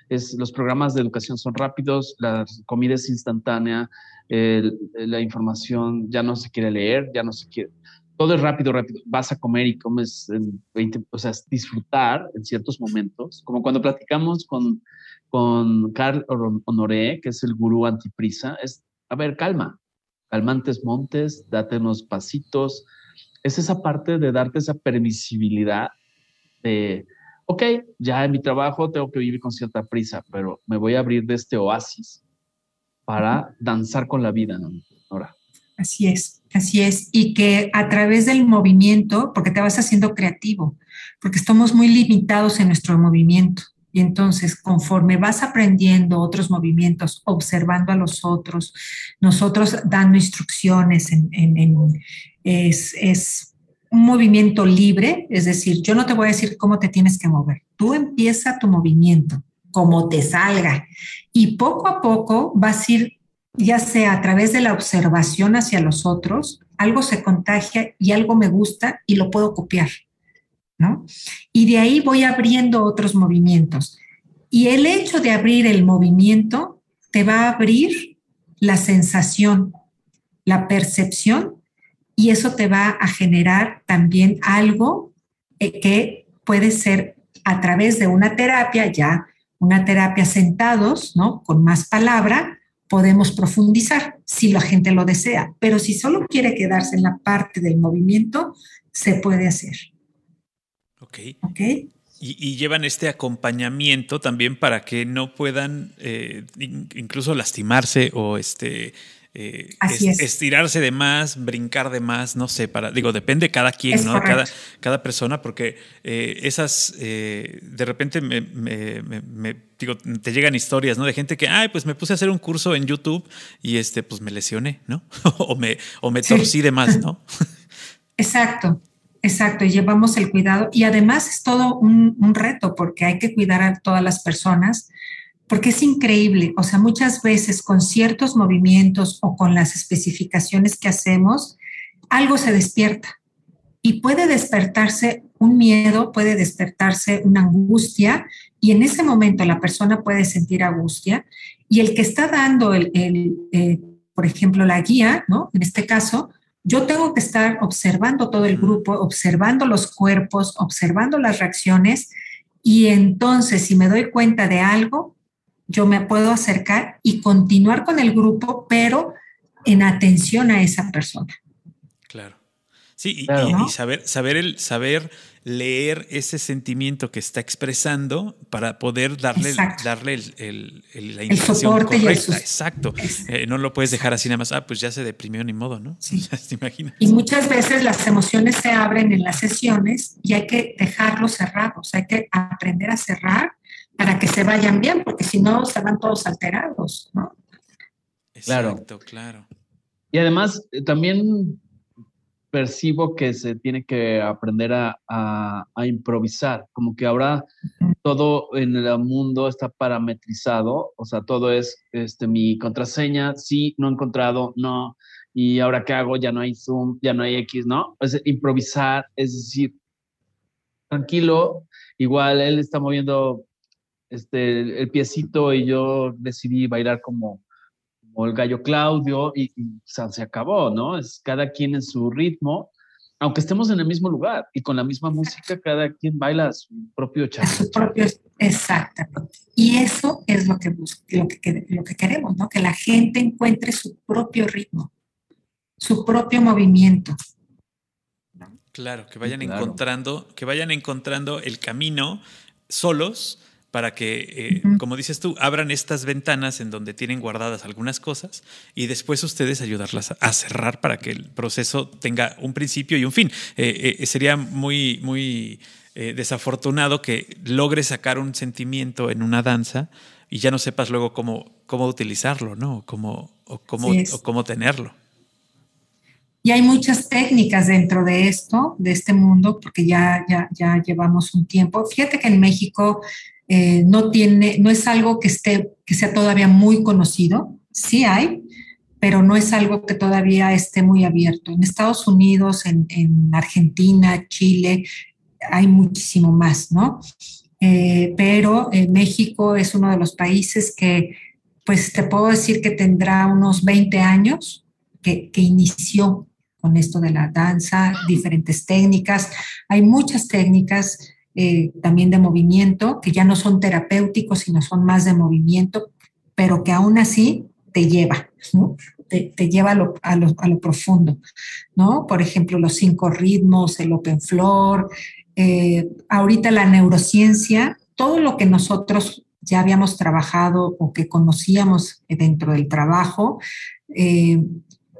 [SPEAKER 2] Es, los programas de educación son rápidos, la comida es instantánea, la información ya no se quiere leer, ya no se quiere. todo es rápido, rápido. Vas a comer y comes en 20, o sea, disfrutar en ciertos momentos, como cuando platicamos con, con Carl Honoré, que es el gurú antiprisa, es, a ver, calma, calmantes montes, date unos pasitos. Es esa parte de darte esa permisibilidad de, ok, ya en mi trabajo tengo que vivir con cierta prisa, pero me voy a abrir de este oasis para danzar con la vida, ¿no? Ahora.
[SPEAKER 4] Así es, así es. Y que a través del movimiento, porque te vas haciendo creativo, porque estamos muy limitados en nuestro movimiento. Y entonces, conforme vas aprendiendo otros movimientos, observando a los otros, nosotros dando instrucciones, en, es, es, un movimiento libre, es decir, yo no te voy a decir cómo te tienes que mover, tú empieza tu movimiento, como te salga, y poco a poco vas a ir, ya sea a través de la observación hacia los otros, algo se contagia y algo me gusta y lo puedo copiar. ¿no? Y de ahí voy abriendo otros movimientos. Y el hecho de abrir el movimiento te va a abrir la sensación, la percepción, y eso te va a generar también algo eh, que puede ser a través de una terapia, ya una terapia sentados, ¿no? Con más palabra, podemos profundizar si la gente lo desea, pero si solo quiere quedarse en la parte del movimiento, se puede hacer.
[SPEAKER 3] Ok. Y, llevan este acompañamiento también para que no puedan eh, incluso lastimarse o este eh, estirarse de más, brincar de más, no sé, para, digo, depende cada quien, ¿no? Cada, cada, persona, porque eh, esas, de repente me, digo, te llegan historias, ¿no? De gente que, ay, pues me puse a hacer un curso en YouTube y este, pues me lesioné, ¿no? (laughs) o me, o me torcí de más, ¿no? (laughs)
[SPEAKER 4] Exacto. Exacto, y llevamos el cuidado y además es todo un, reto porque hay que cuidar a todas las personas, porque es increíble, o sea, muchas veces con ciertos movimientos o con las especificaciones que hacemos, algo se despierta y puede despertarse un miedo, puede despertarse una angustia y en ese momento la persona puede sentir angustia y el que está dando el, eh, por ejemplo, la guía, ¿no? En este caso, yo tengo que estar observando todo el grupo, observando los cuerpos, observando las reacciones y entonces si me doy cuenta de algo, yo me puedo acercar y continuar con el grupo, pero en atención a esa persona.
[SPEAKER 3] Claro. Sí, y, saber, saber, el, saber leer ese sentimiento que está expresando para poder darle, darle el, la información correcta. Exacto. Eh, no lo puedes dejar así nada más, ah, pues ya se deprimió ni modo, ¿no?
[SPEAKER 4] Sí. (laughs) Y muchas veces las emociones se abren en las sesiones y hay que dejarlos cerrados, hay que aprender a cerrar para que se vayan bien, porque si no se van todos alterados, ¿no?
[SPEAKER 3] Exacto, claro.
[SPEAKER 2] Y además, eh, también percibo que se tiene que aprender a, improvisar, como que ahora todo en el mundo está parametrizado, o sea, todo es este, mi contraseña, sí, no he encontrado, no, y ahora qué hago, ya no hay Zoom, ya no hay X, ¿no? Es improvisar, es decir, tranquilo, igual él está moviendo este, el piecito y yo decidí bailar como el gallo Claudio y, se acabó, ¿no? Es cada quien en su ritmo, aunque estemos en el mismo lugar y con la misma música, cada quien baila su propio chacho.
[SPEAKER 4] Exactamente. Y eso es lo que, lo que, lo que queremos, ¿no? Que la gente encuentre su propio ritmo, su propio movimiento.
[SPEAKER 3] Claro, que vayan encontrando, que vayan encontrando el camino solos para que, eh, como dices tú, abran estas ventanas en donde tienen guardadas algunas cosas y después ustedes ayudarlas a cerrar para que el proceso tenga un principio y un fin. Eh, eh, sería muy, muy desafortunado que logres sacar un sentimiento en una danza y ya no sepas luego cómo, cómo utilizarlo, ¿no? Cómo, o cómo, o cómo tenerlo.
[SPEAKER 4] Y hay muchas técnicas dentro de esto, de este mundo, porque ya, ya, ya llevamos un tiempo. Fíjate que en México eh, no tiene, no es algo que esté, que sea todavía muy conocido, sí hay, pero no es algo que todavía esté muy abierto. En Estados Unidos, en, Argentina, Chile, hay muchísimo más, ¿no? Eh, pero en México es uno de los países que, pues te puedo decir que tendrá unos 20 años que, que inició con esto de la danza, diferentes técnicas. Hay muchas técnicas eh, también de movimiento que ya no son terapéuticos, sino son más de movimiento, pero que aún así te lleva, te, lleva a lo, a, lo, profundo, ¿no? Por ejemplo, los cinco ritmos, el open floor, eh, ahorita la neurociencia, todo lo que nosotros ya habíamos trabajado o que conocíamos dentro del trabajo, eh,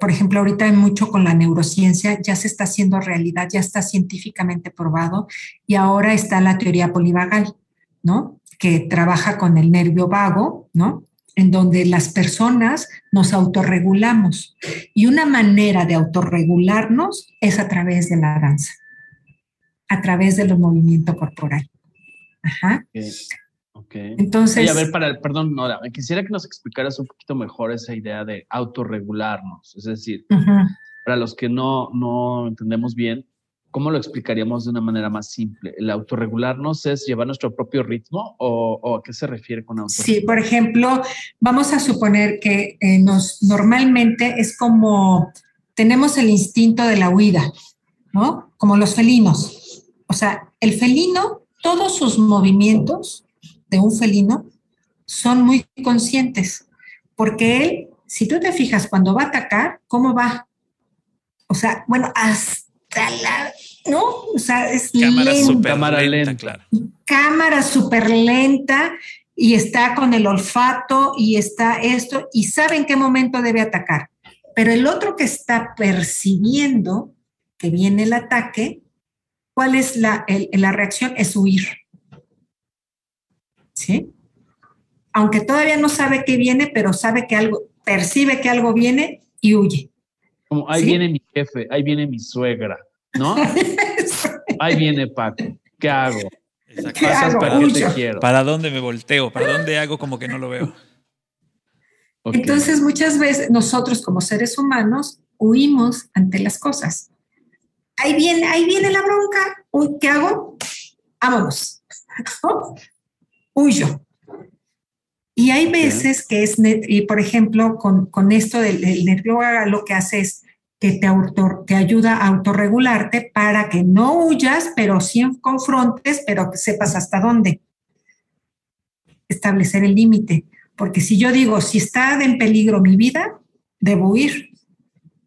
[SPEAKER 4] por ejemplo, ahorita hay mucho con la neurociencia, ya se está haciendo realidad, ya está científicamente probado y ahora está la teoría polivagal, ¿no? Que trabaja con el nervio vago, ¿no? En donde las personas nos autorregulamos. Y una manera de autorregularnos es a través de la danza, a través del movimiento corporal. Ajá.
[SPEAKER 2] Entonces. a ver, para, perdón, Nora, quisiera que nos explicaras un poquito mejor esa idea de autorregularnos. Es decir, para los que no, no entendemos bien, ¿cómo lo explicaríamos de una manera más simple? ¿El autorregularnos es llevar nuestro propio ritmo o, a qué se refiere con autorregularnos?
[SPEAKER 4] Sí, por ejemplo, vamos a suponer que eh, nos, normalmente es como tenemos el instinto de la huida, ¿no? Como los felinos. O sea, el felino, todos sus movimientos de un felino son muy conscientes, porque él, si tú te fijas cuando va a atacar, ¿cómo va? O sea, bueno, hasta la, ¿no? O sea, es
[SPEAKER 3] cámara
[SPEAKER 4] lenta.
[SPEAKER 3] cámara lenta, claro.
[SPEAKER 4] Cámara súper lenta y está con el olfato y está esto y sabe en qué momento debe atacar. Pero el otro que está percibiendo que viene el ataque, ¿cuál es la, la reacción? Es huir. ¿Sí? Aunque todavía no sabe qué viene, pero sabe que algo, percibe que algo viene y huye.
[SPEAKER 2] Como ahí viene mi jefe, ahí viene mi suegra, ¿no? (laughs) ahí viene Paco, ¿qué hago?
[SPEAKER 4] ¿Qué hago?
[SPEAKER 3] Para, ¿Para dónde me volteo? ¿Para dónde hago como que no lo veo?
[SPEAKER 4] Entonces, muchas veces nosotros como seres humanos huimos ante las cosas. Ahí viene, ahí viene la bronca. ¿Qué hago? Vámonos (laughs) huyo. Y hay veces que es, y por ejemplo, con, esto del, nervio lo que hace es que te, te ayuda a autorregularte para que no huyas, pero sí confrontes, pero que sepas hasta dónde. Establecer el límite. Porque si yo digo, si está en peligro mi vida, debo huir.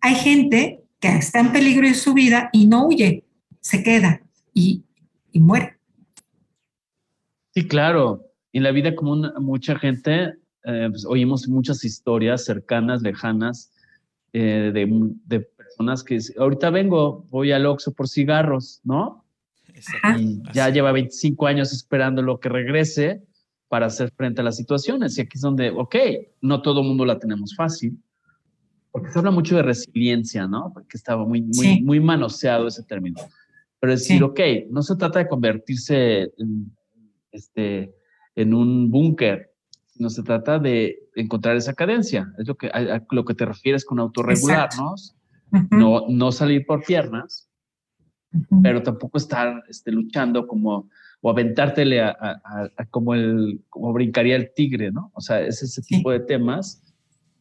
[SPEAKER 4] Hay gente que está en peligro en su vida y no huye, se queda y, y muere.
[SPEAKER 2] Sí, claro. En la vida común, mucha gente, eh, pues, oímos muchas historias cercanas, lejanas, eh, de, personas que ahorita vengo, voy al Oxxo por cigarros, ¿no? Y ya lleva 25 años esperando lo que regrese para hacer frente a las situaciones. Y aquí es donde, ok, no todo el mundo la tenemos fácil, porque se habla mucho de resiliencia, ¿no? Porque estaba muy, muy, muy manoseado ese término. Pero decir, ok, no se trata de convertirse en este, en un búnker, sino se trata de encontrar esa cadencia. Es lo que, a, lo que te refieres con autorregularnos, no, no salir por piernas, pero tampoco estar este, luchando como o aventártele a, como el como brincaría el tigre, ¿no? O sea, es ese tipo de temas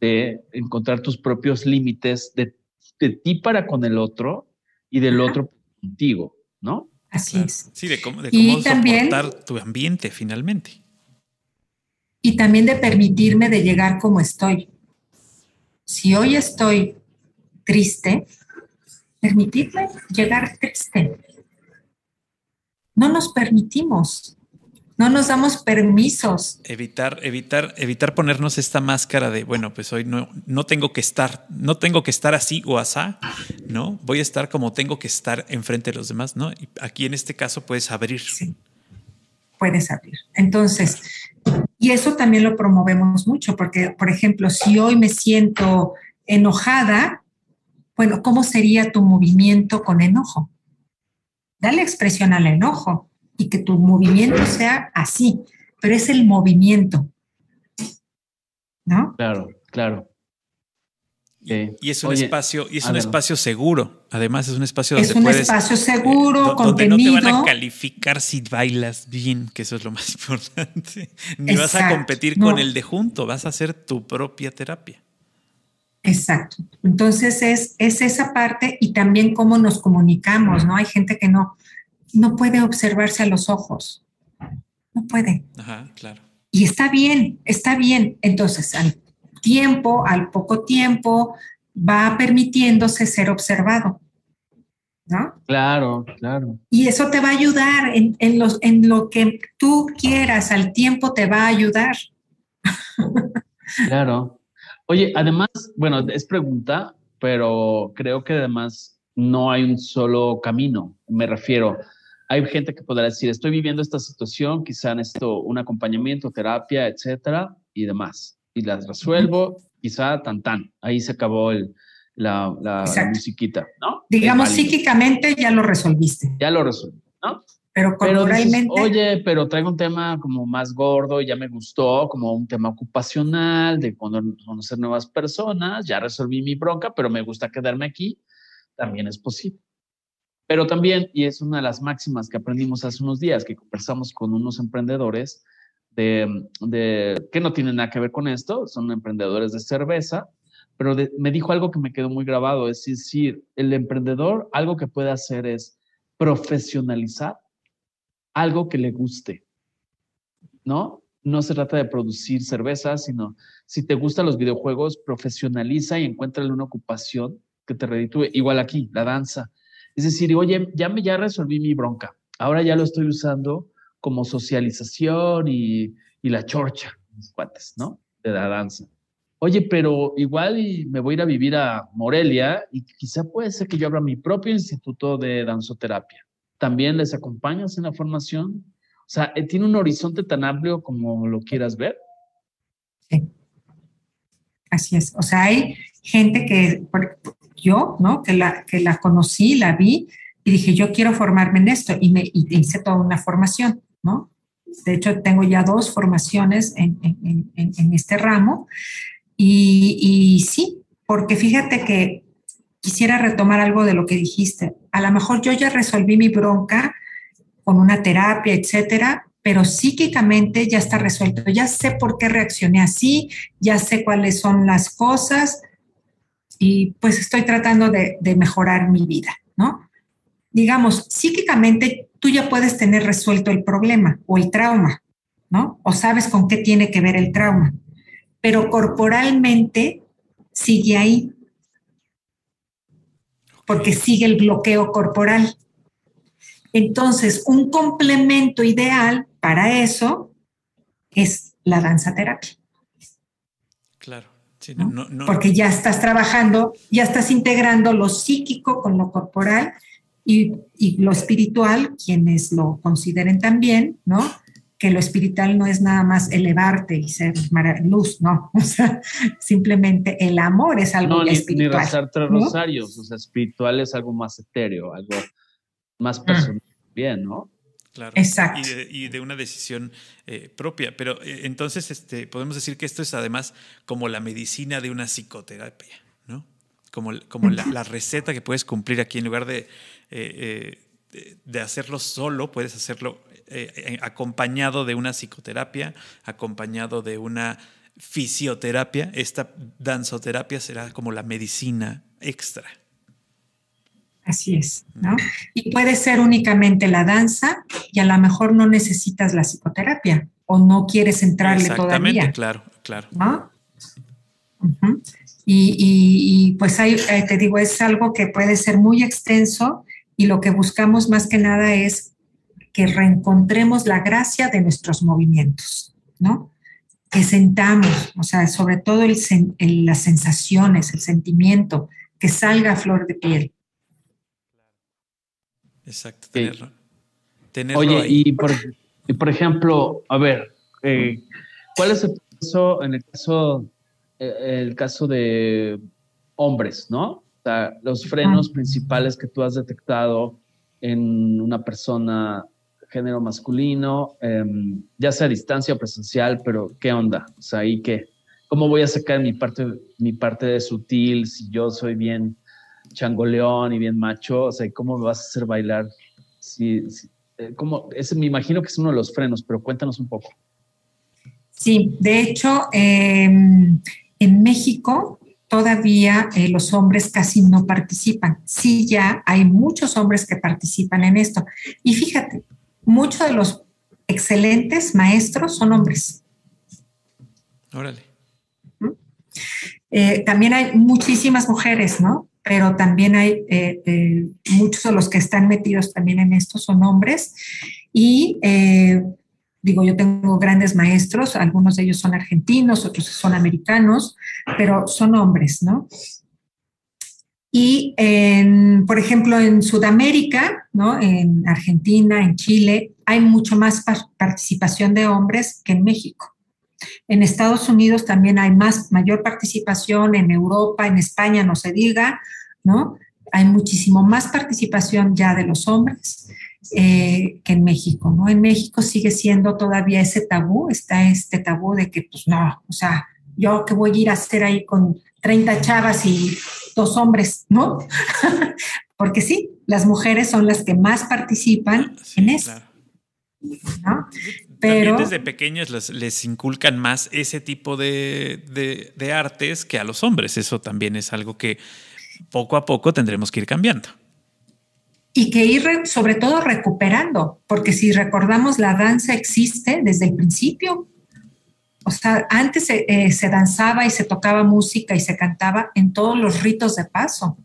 [SPEAKER 2] de encontrar tus propios límites de, de, ti para con el otro y del otro contigo, ¿no?
[SPEAKER 4] Así es.
[SPEAKER 3] Sí, de cómo, de cómo soportar tu ambiente finalmente.
[SPEAKER 4] Y también de permitirme de llegar como estoy. Si hoy estoy triste, permitirme llegar triste. No nos permitimos no nos damos permisos.
[SPEAKER 3] Evitar, evitar, evitar ponernos esta máscara de, bueno, pues hoy no, no tengo que estar, no tengo que estar así o asá, ¿no? Voy a estar como tengo que estar enfrente de los demás, ¿no? Y aquí en este caso puedes abrir.
[SPEAKER 4] Sí, puedes abrir. Entonces, y eso también lo promovemos mucho, porque, por ejemplo, si hoy me siento enojada, bueno, ¿cómo sería tu movimiento con enojo? Dale expresión al enojo y que tu movimiento sea así, pero es el movimiento. ¿No?
[SPEAKER 2] Claro, claro.
[SPEAKER 3] Y es un espacio, y es un espacio seguro. Además, es un espacio
[SPEAKER 4] donde es un espacio seguro, eh, donde no te van
[SPEAKER 3] a calificar si bailas bien, que eso es lo más (laughs) importante. Ni vas a competir con el de junto, vas a hacer tu propia terapia.
[SPEAKER 4] Exacto. Entonces es, es esa parte y también cómo nos comunicamos, ¿no? Hay gente que no, no puede observarse a los ojos. No puede.
[SPEAKER 3] Ajá, claro.
[SPEAKER 4] Y está bien, está bien. Entonces, al tiempo, al poco tiempo, va permitiéndose ser observado. ¿No?
[SPEAKER 2] Claro, claro.
[SPEAKER 4] Y eso te va a ayudar en, en, los, en lo que tú quieras, al tiempo te va a ayudar. (laughs)
[SPEAKER 2] claro. Oye, además, bueno, es pregunta, pero creo que además no hay un solo camino. Me refiero, hay gente que podrá decir, estoy viviendo esta situación, quizá necesito un acompañamiento, terapia, etcétera, y demás. Y las resuelvo, quizá tan tan. Ahí se acabó el, la, la, musiquita, ¿no?
[SPEAKER 4] Digamos, psíquicamente ya lo resolviste.
[SPEAKER 2] Ya lo resolví, ¿no?
[SPEAKER 4] Pero corporalmente.
[SPEAKER 2] Oye, pero traigo un tema como más gordo, ya me gustó, como un tema ocupacional, de conocer nuevas personas, ya resolví mi bronca, pero me gusta quedarme aquí, también es posible. Pero también, y es una de las máximas que aprendimos hace unos días, que conversamos con unos emprendedores de, que no tienen nada que ver con esto, son emprendedores de cerveza, pero me dijo algo que me quedó muy grabado, es decir, el emprendedor algo que puede hacer es profesionalizar algo que le guste, ¿no? No se trata de producir cerveza, sino si te gustan los videojuegos, profesionaliza y encuéntrale una ocupación que te reditúe. Igual aquí, la danza. Es decir, oye, ya, me, ya resolví mi bronca, ahora ya lo estoy usando como socialización y, y la chorcha, mis cuates, ¿no? De la danza. Oye, pero igual me voy a ir a vivir a Morelia y quizá puede ser que yo abra mi propio instituto de danzoterapia. ¿También les acompañas en la formación? O sea, eh, ¿tiene un horizonte tan amplio como lo quieras ver?
[SPEAKER 4] Sí. Así es. O sea, hay gente que yo, ¿no? Que la, que la conocí, la vi y dije, yo quiero formarme en esto y me hice toda una formación, ¿no? De hecho, tengo ya dos formaciones en, en, en, este ramo y, y, sí, porque fíjate que quisiera retomar algo de lo que dijiste. A lo mejor yo ya resolví mi bronca con una terapia, etcétera, pero psíquicamente ya está resuelto. Ya sé por qué reaccioné así, ya sé cuáles son las cosas, y pues estoy tratando de, mejorar mi vida, ¿no? Digamos, psíquicamente tú ya puedes tener resuelto el problema o el trauma, ¿no? O sabes con qué tiene que ver el trauma, pero corporalmente sigue ahí, porque sigue el bloqueo corporal. Entonces, un complemento ideal para eso es la danza terapia. Porque ya estás trabajando, ya estás integrando lo psíquico con lo corporal y, lo espiritual, quienes lo consideren también, ¿no? Que lo espiritual no es nada más elevarte y ser luz, no. (laughs) O sea, simplemente el amor es algo
[SPEAKER 2] no, ni,
[SPEAKER 4] espiritual.
[SPEAKER 2] Ni rezar tres rosarios, o sea, espiritual es algo más etéreo, algo más personal, bien, ¿no?
[SPEAKER 3] Claro.
[SPEAKER 4] Exacto.
[SPEAKER 3] Y de, una decisión eh, propia. Pero eh, entonces este, podemos decir que esto es además como la medicina de una psicoterapia, ¿no? Como, como la, receta que puedes cumplir aquí en lugar de, eh, de hacerlo solo, puedes hacerlo acompañado de una psicoterapia, acompañado de una fisioterapia. Esta danzoterapia será como la medicina extra.
[SPEAKER 4] Así es, ¿no? Y puede ser únicamente la danza y a lo mejor no necesitas la psicoterapia o no quieres entrarle
[SPEAKER 3] Exactamente, claro, claro.
[SPEAKER 4] ¿no? y, pues ahí eh, te digo, es algo que puede ser muy extenso y lo que buscamos más que nada es que reencontremos la gracia de nuestros movimientos, ¿no? Que sentamos, o sea, sobre todo el, las sensaciones, el sentimiento, que salga a flor de piel.
[SPEAKER 3] Exacto, tenerlo.
[SPEAKER 2] Oye, Y, por, por, ejemplo, a ver, eh, ¿cuál es el caso en el caso, eh, el caso de hombres, no? O sea, los frenos principales que tú has detectado en una persona género masculino, em, ya sea a distancia o presencial, pero ¿qué onda? O sea, ¿y qué? ¿Cómo voy a sacar mi parte, mi parte de sutil si yo soy bien changoleón y bien macho, o sea, ¿cómo me vas a hacer bailar? Si, eh, me imagino que es uno de los frenos, pero cuéntanos un poco.
[SPEAKER 4] Sí, de hecho, em, en México todavía eh, los hombres casi no participan. Sí, ya hay muchos hombres que participan en esto. Y fíjate, muchos de los excelentes maestros son hombres.
[SPEAKER 3] Órale.
[SPEAKER 4] Eh, también hay muchísimas mujeres, ¿no? Pero también hay eh, muchos de los que están metidos también en esto son hombres. Y digo, yo tengo grandes maestros, algunos de ellos son argentinos, otros son americanos, pero son hombres, ¿no? Y, en, por ejemplo, en Sudamérica, ¿no? en Argentina, en Chile, hay mucho más participación de hombres que en México. En Estados Unidos también hay más, mayor participación, en Europa, en España, no se diga, ¿no? Hay muchísimo más participación ya de los hombres eh, que en México, ¿no? En México sigue siendo todavía ese tabú, está este tabú de que, pues no, o sea, yo que voy a ir a hacer ahí con 30 chavas y dos hombres, ¿no? (laughs) Porque sí, las mujeres son las que más participan en eso. ¿no?
[SPEAKER 3] Pero También desde pequeños les, inculcan más ese tipo de, de artes que a los hombres. Eso también es algo que poco a poco tendremos que ir cambiando
[SPEAKER 4] y que ir sobre todo recuperando, porque si recordamos, la danza existe desde el principio. O sea, antes eh, se danzaba y se tocaba música y se cantaba en todos los ritos de paso,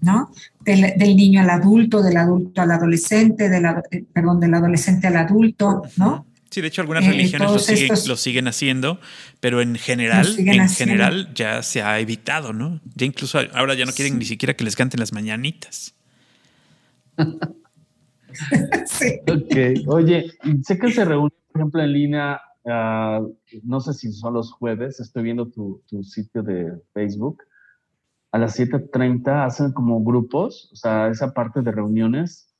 [SPEAKER 4] ¿no? Del, niño al adulto, del adulto al adolescente, del, eh, perdón, del adolescente al adulto, ¿no?
[SPEAKER 3] Sí, de hecho algunas eh, religiones lo, siguen, lo, siguen, haciendo, pero en general, en general ya se ha evitado, ¿no? Ya incluso ahora ya no quieren ni siquiera que les canten las mañanitas. (laughs)
[SPEAKER 2] sí. Ok, oye, sé que se reúne, por ejemplo, en línea, ah, no sé si son los jueves, estoy viendo tu, sitio de Facebook, a las 7.30 hacen como grupos, o sea, esa parte de reuniones,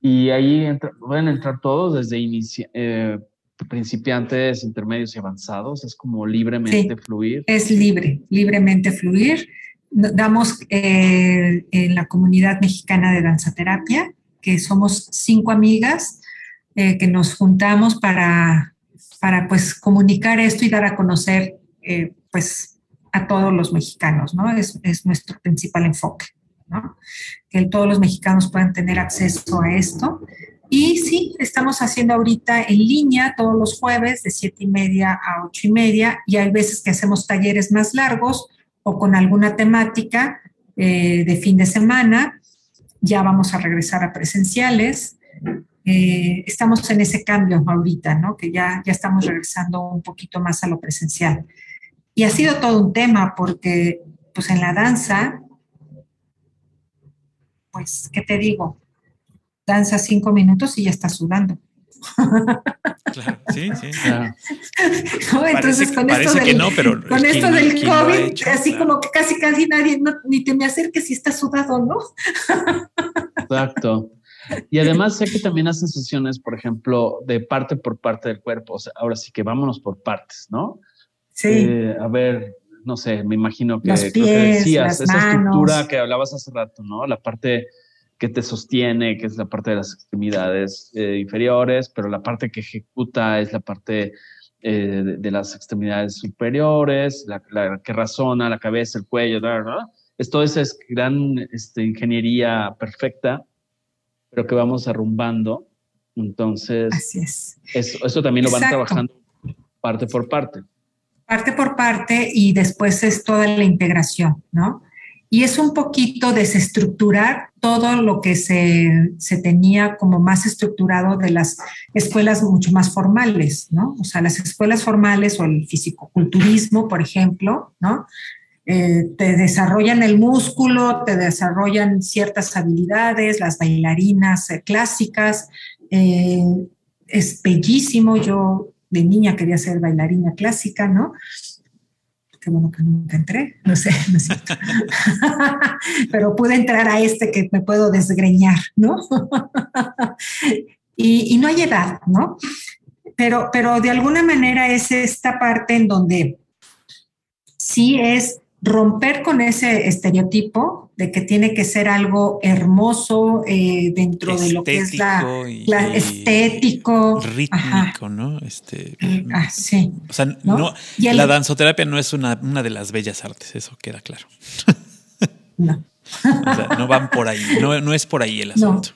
[SPEAKER 2] y ahí pueden entrar todos desde eh, principiantes, intermedios y avanzados, es como libremente fluir.
[SPEAKER 4] Es libre, libremente fluir damos eh, en la comunidad mexicana de danzaterapia, que somos cinco amigas eh, que nos juntamos para, para pues comunicar esto y dar a conocer eh, pues a todos los mexicanos, ¿no? Es, es nuestro principal enfoque, ¿no? Que todos los mexicanos puedan tener acceso a esto. Y sí, estamos haciendo ahorita en línea todos los jueves de siete y media a ocho y media y hay veces que hacemos talleres más largos o con alguna temática eh, de fin de semana. Ya vamos a regresar a presenciales. Eh, estamos en ese cambio ahorita, ¿no? Que ya, ya estamos regresando un poquito más a lo presencial. Y ha sido todo un tema porque, pues en la danza, pues, ¿qué te digo? Danza cinco minutos y ya está sudando.
[SPEAKER 3] Claro, sí, sí. (laughs)
[SPEAKER 4] entonces, con esto del, que no, pero con esto del COVID, así como que casi casi nadie, ni te me acerques si está sudado, ¿no?
[SPEAKER 2] Exacto. Y además sé que también hacen sesiones, por ejemplo, de parte por parte del cuerpo. O sea, ahora sí que vámonos por partes, ¿no?
[SPEAKER 4] Sí.
[SPEAKER 2] Eh, a ver, no sé, me imagino que, pies, decías, esa estructura que hablabas hace rato, ¿no? La parte que te sostiene, que es la parte de las extremidades eh, inferiores, pero la parte que ejecuta es la parte eh, de, las extremidades superiores, la, que razona la cabeza, el cuello, ¿no? Es toda esa gran este, ingeniería perfecta, pero que vamos arrumbando. Entonces,
[SPEAKER 4] Así es.
[SPEAKER 2] Eso, eso también lo van trabajando parte por parte.
[SPEAKER 4] Parte por parte y después es toda la integración, ¿no? y es un poquito desestructurar todo lo que se, tenía como más estructurado de las escuelas mucho más formales, ¿no? O sea, las escuelas formales o el fisicoculturismo, por ejemplo, ¿no? Eh, te desarrollan el músculo, te desarrollan ciertas habilidades, las bailarinas eh, clásicas. Eh, es bellísimo, yo de niña quería ser bailarina clásica, ¿no? qué bueno que nunca entré, no sé, no sé. (laughs) pero pude entrar a este que me puedo desgreñar, ¿no? (laughs) y, no hay edad, ¿no? Pero, pero de alguna manera es esta parte en donde sí es romper con ese estereotipo de que tiene que ser algo hermoso eh, dentro de lo que es la, estético,
[SPEAKER 3] rítmico, ¿no? Este,
[SPEAKER 4] ah, sí.
[SPEAKER 3] O sea, ¿no? la danzoterapia no es una, una, de las bellas artes, eso queda claro.
[SPEAKER 4] No. (laughs)
[SPEAKER 3] o sea, no van por ahí, no, no es por ahí el asunto.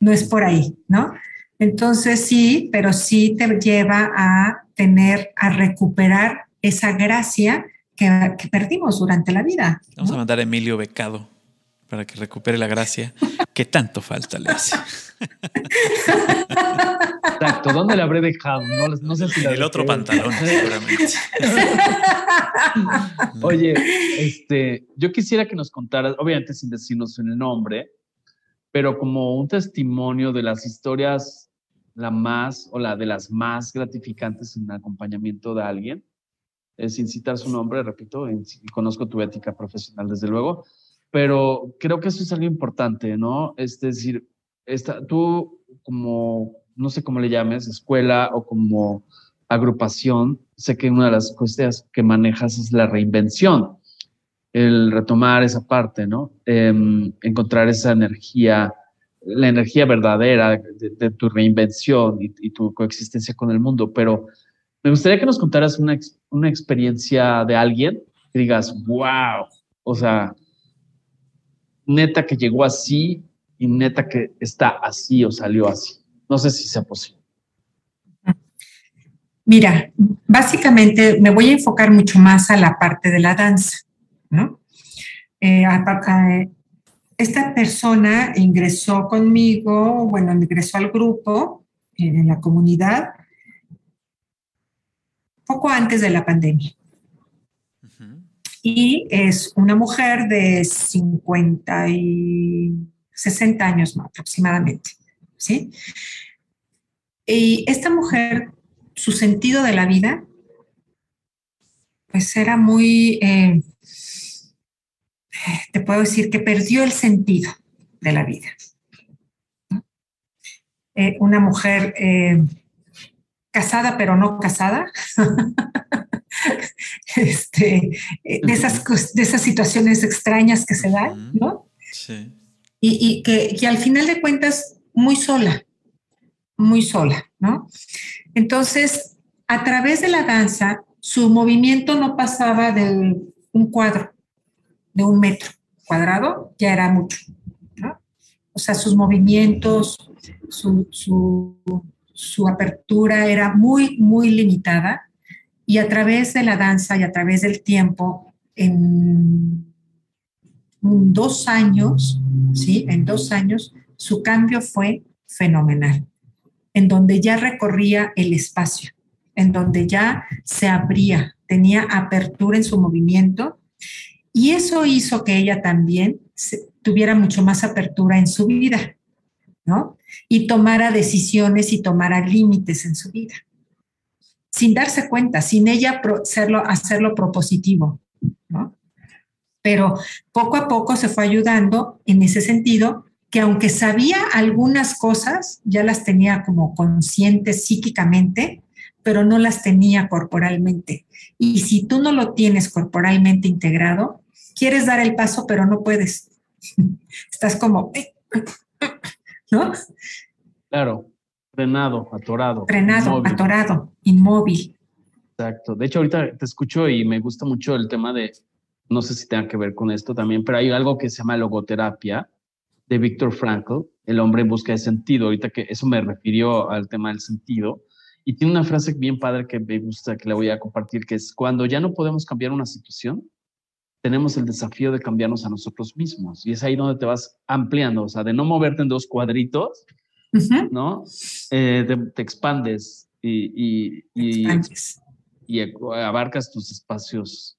[SPEAKER 4] No, no es por ahí, ¿no? Entonces sí, pero sí te lleva a tener, a recuperar esa gracia que, perdimos durante la vida.
[SPEAKER 3] Vamos a mandar a Emilio Becado para que recupere la gracia que tanto falta le hace.
[SPEAKER 2] Exacto, ¿dónde le habré dejado? No, sé si
[SPEAKER 3] En el otro pantalón, seguramente. (laughs)
[SPEAKER 2] Oye, este, yo quisiera que nos contaras, obviamente sin decirnos el nombre, pero como un testimonio de las historias, la más o la de las más gratificantes en acompañamiento de alguien sin citar su nombre, repito, y conozco tu ética profesional desde luego, pero creo que eso es algo importante, ¿no? Es decir, esta, tú como, no sé cómo le llames, escuela o como agrupación, sé que una de las cuestiones que manejas es la reinvención, el retomar esa parte, ¿no? Em, encontrar esa energía, la energía verdadera de, tu reinvención y, tu coexistencia con el mundo, pero me gustaría que nos contaras una, una experiencia de alguien que digas, wow, o sea, neta que llegó así y neta que está así o salió así. No sé si sea posible.
[SPEAKER 4] Mira, básicamente me voy a enfocar mucho más a la parte de la danza, ¿no? Eh, esta persona ingresó conmigo, bueno, ingresó al grupo, en la comunidad, poco antes de la pandemia. Y es una mujer de 50 y 60 años aproximadamente. ¿sí? Y esta mujer, su sentido de la vida, pues era muy, eh, te puedo decir que perdió el sentido de la vida. Eh, una mujer eh, casada pero no casada, (laughs) este, de, esas, de esas situaciones extrañas que se dan, ¿no? Sí. Y, que, que, al final de cuentas, muy sola, muy sola, ¿no? Entonces, a través de la danza, su movimiento no pasaba de un cuadro, de un metro cuadrado, ya era mucho, ¿no? O sea, sus movimientos, su, su su apertura era muy, muy limitada y a través de la danza y a través del tiempo, en dos años, ¿sí? En dos años, su cambio fue fenomenal, en donde ya recorría el espacio, en donde ya se abría, tenía apertura en su movimiento y eso hizo que ella también tuviera mucho más apertura en su vida, ¿no? Y tomara decisiones y tomara límites en su vida, sin darse cuenta, sin ella hacerlo, hacerlo propositivo, ¿no? Pero poco a poco se fue ayudando en ese sentido, que aunque sabía algunas cosas, ya las tenía como conscientes psíquicamente, pero no las tenía corporalmente. Y si tú no lo tienes corporalmente integrado, quieres dar el paso, pero no puedes. (laughs) Estás como, ¿no?
[SPEAKER 2] Claro, frenado, atorado.
[SPEAKER 4] Frenado, atorado, inmóvil.
[SPEAKER 2] Exacto. De hecho, ahorita te escucho y me gusta mucho el tema de, no sé si tenga que ver con esto también, pero hay algo que se llama logoterapia de Víctor Frankl, el hombre en busca de sentido. Ahorita que eso me refirió al tema del sentido. Y tiene una frase bien padre que me gusta, que le voy a compartir, que es, cuando ya no podemos cambiar una situación, tenemos el desafío de cambiarnos a nosotros mismos. Y es ahí donde te vas ampliando, o sea, de no moverte en dos cuadritos, ¿no? Eh, te, expandes y, y, y, abarcas tus espacios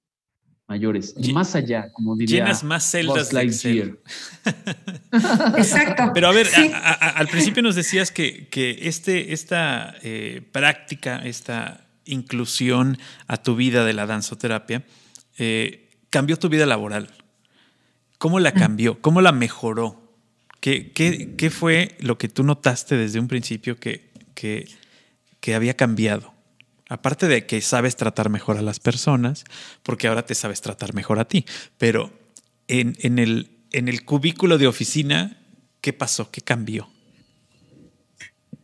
[SPEAKER 2] mayores. Y más allá, como diría.
[SPEAKER 3] Llenas más celdas (laughs)
[SPEAKER 4] Exacto.
[SPEAKER 3] Pero a ver, al principio nos decías que, que este, esta eh, práctica, esta inclusión a tu vida de la danzoterapia, eh, cambió tu vida laboral? ¿Cómo la cambió? ¿Cómo la mejoró? ¿Qué, qué, fue lo que tú notaste desde un principio que, que, había cambiado Aparte de que sabes tratar mejor a las personas, porque ahora te sabes tratar mejor a ti. Pero en, en el, en el cubículo de oficina, ¿qué pasó? ¿Qué cambió?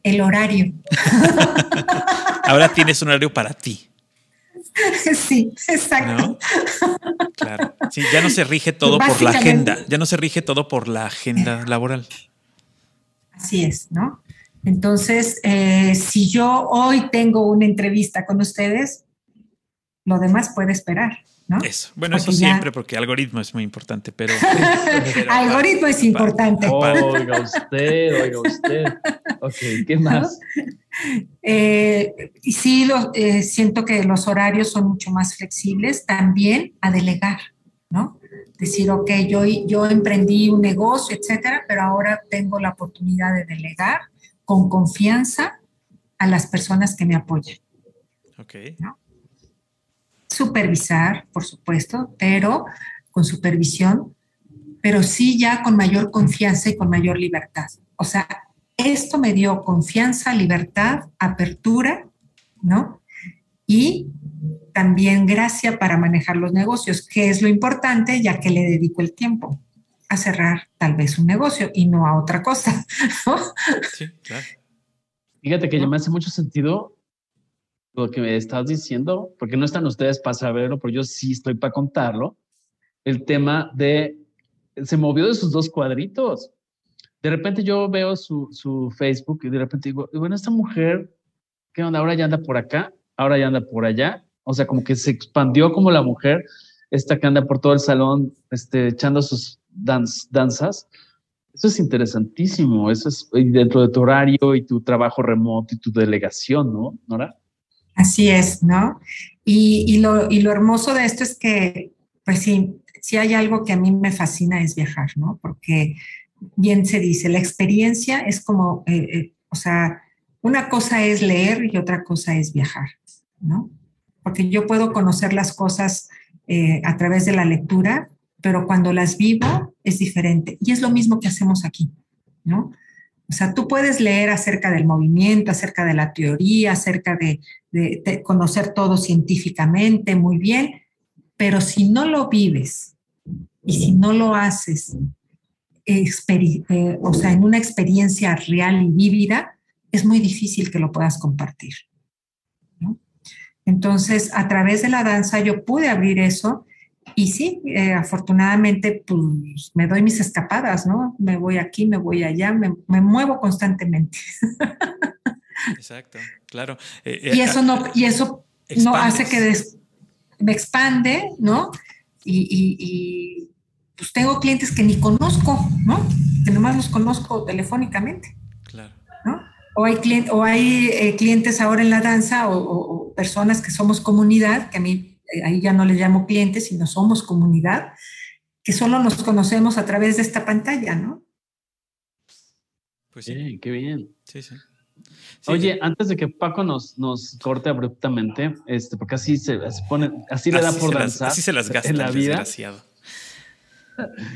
[SPEAKER 4] El horario. (laughs)
[SPEAKER 3] ahora tienes un horario para ti. (laughs)
[SPEAKER 4] Sí, exacto.
[SPEAKER 3] Claro. Sí, ya no se rige todo por la agenda, ya no se rige todo por la agenda laboral.
[SPEAKER 4] Así es, ¿no? Entonces, eh, si yo hoy tengo una entrevista con ustedes, lo demás puede esperar. ¿No?
[SPEAKER 3] Eso. Bueno, eso siempre, porque algoritmo es muy importante, pero. (laughs)
[SPEAKER 4] algoritmo es importante.
[SPEAKER 2] oiga usted, oiga usted. Ok, ¿qué más?
[SPEAKER 4] Eh, sí, lo, eh, siento que los horarios son mucho más flexibles. También a delegar, ¿no? Decir, ok, yo, yo emprendí un negocio, etcétera, pero ahora tengo la oportunidad de delegar con confianza a las personas que me apoyan.
[SPEAKER 3] Ok.
[SPEAKER 4] Supervisar, por supuesto, pero con supervisión, pero sí ya con mayor confianza y con mayor libertad. O sea, esto me dio confianza, libertad, apertura, ¿no? Y también gracia para manejar los negocios, que es lo importante ya que le dedico el tiempo a cerrar tal vez un negocio y no a otra cosa. (laughs)
[SPEAKER 3] Sí, claro.
[SPEAKER 2] Fíjate que ya me hace mucho sentido lo que me estás diciendo, porque no están ustedes para saberlo, pero yo sí estoy para contarlo. El tema de, se movió de sus dos cuadritos. De repente yo veo su, su Facebook y de repente digo, bueno, esta mujer, ¿qué onda? Ahora ya anda por acá, ahora ya anda por allá. O sea, como que se expandió como la mujer, esta que anda por todo el salón, este, echando sus danzas. Eso es interesantísimo. Eso es dentro de tu horario y tu trabajo remoto y tu delegación, ¿no, Nora?
[SPEAKER 4] Así es, ¿no? Y, lo, y, lo, hermoso de esto es que, pues sí, si hay algo que a mí me fascina es viajar, ¿no? Porque bien se dice, la experiencia es como, eh, eh, o sea, una cosa es leer y otra cosa es viajar, ¿no? Porque yo puedo conocer las cosas eh, a través de la lectura, pero cuando las vivo es diferente. Y es lo mismo que hacemos aquí, ¿no? O sea, tú puedes leer acerca del movimiento, acerca de la teoría, acerca de, conocer todo científicamente, muy bien, pero si no lo vives y si no lo haces, eh, o sea, en una experiencia real y vívida, es muy difícil que lo puedas compartir. Entonces, a través de la danza yo pude abrir eso y sí, eh, afortunadamente, pues me doy mis escapadas, ¿no? Me voy aquí, me voy allá, me, muevo constantemente. (laughs)
[SPEAKER 3] Exacto, claro.
[SPEAKER 4] Eh, eh, y eso no, y eso no hace que me expande, ¿no? Y, pues tengo clientes que ni conozco, ¿no? Que nomás los conozco telefónicamente.
[SPEAKER 3] Claro.
[SPEAKER 4] ¿no? O hay, o hay clientes ahora en la danza o, o personas que somos comunidad, que a mí ahí ya no le llamo clientes, sino somos comunidad, que solo nos conocemos a través de esta pantalla, ¿no?
[SPEAKER 2] Pues sí, qué bien. Sí, sí. Oye, antes de que Paco nos, nos corte abruptamente, este, porque así se, pone, así, le da por danzar.
[SPEAKER 3] así se las gasta
[SPEAKER 2] en la vida.
[SPEAKER 3] Desgraciado.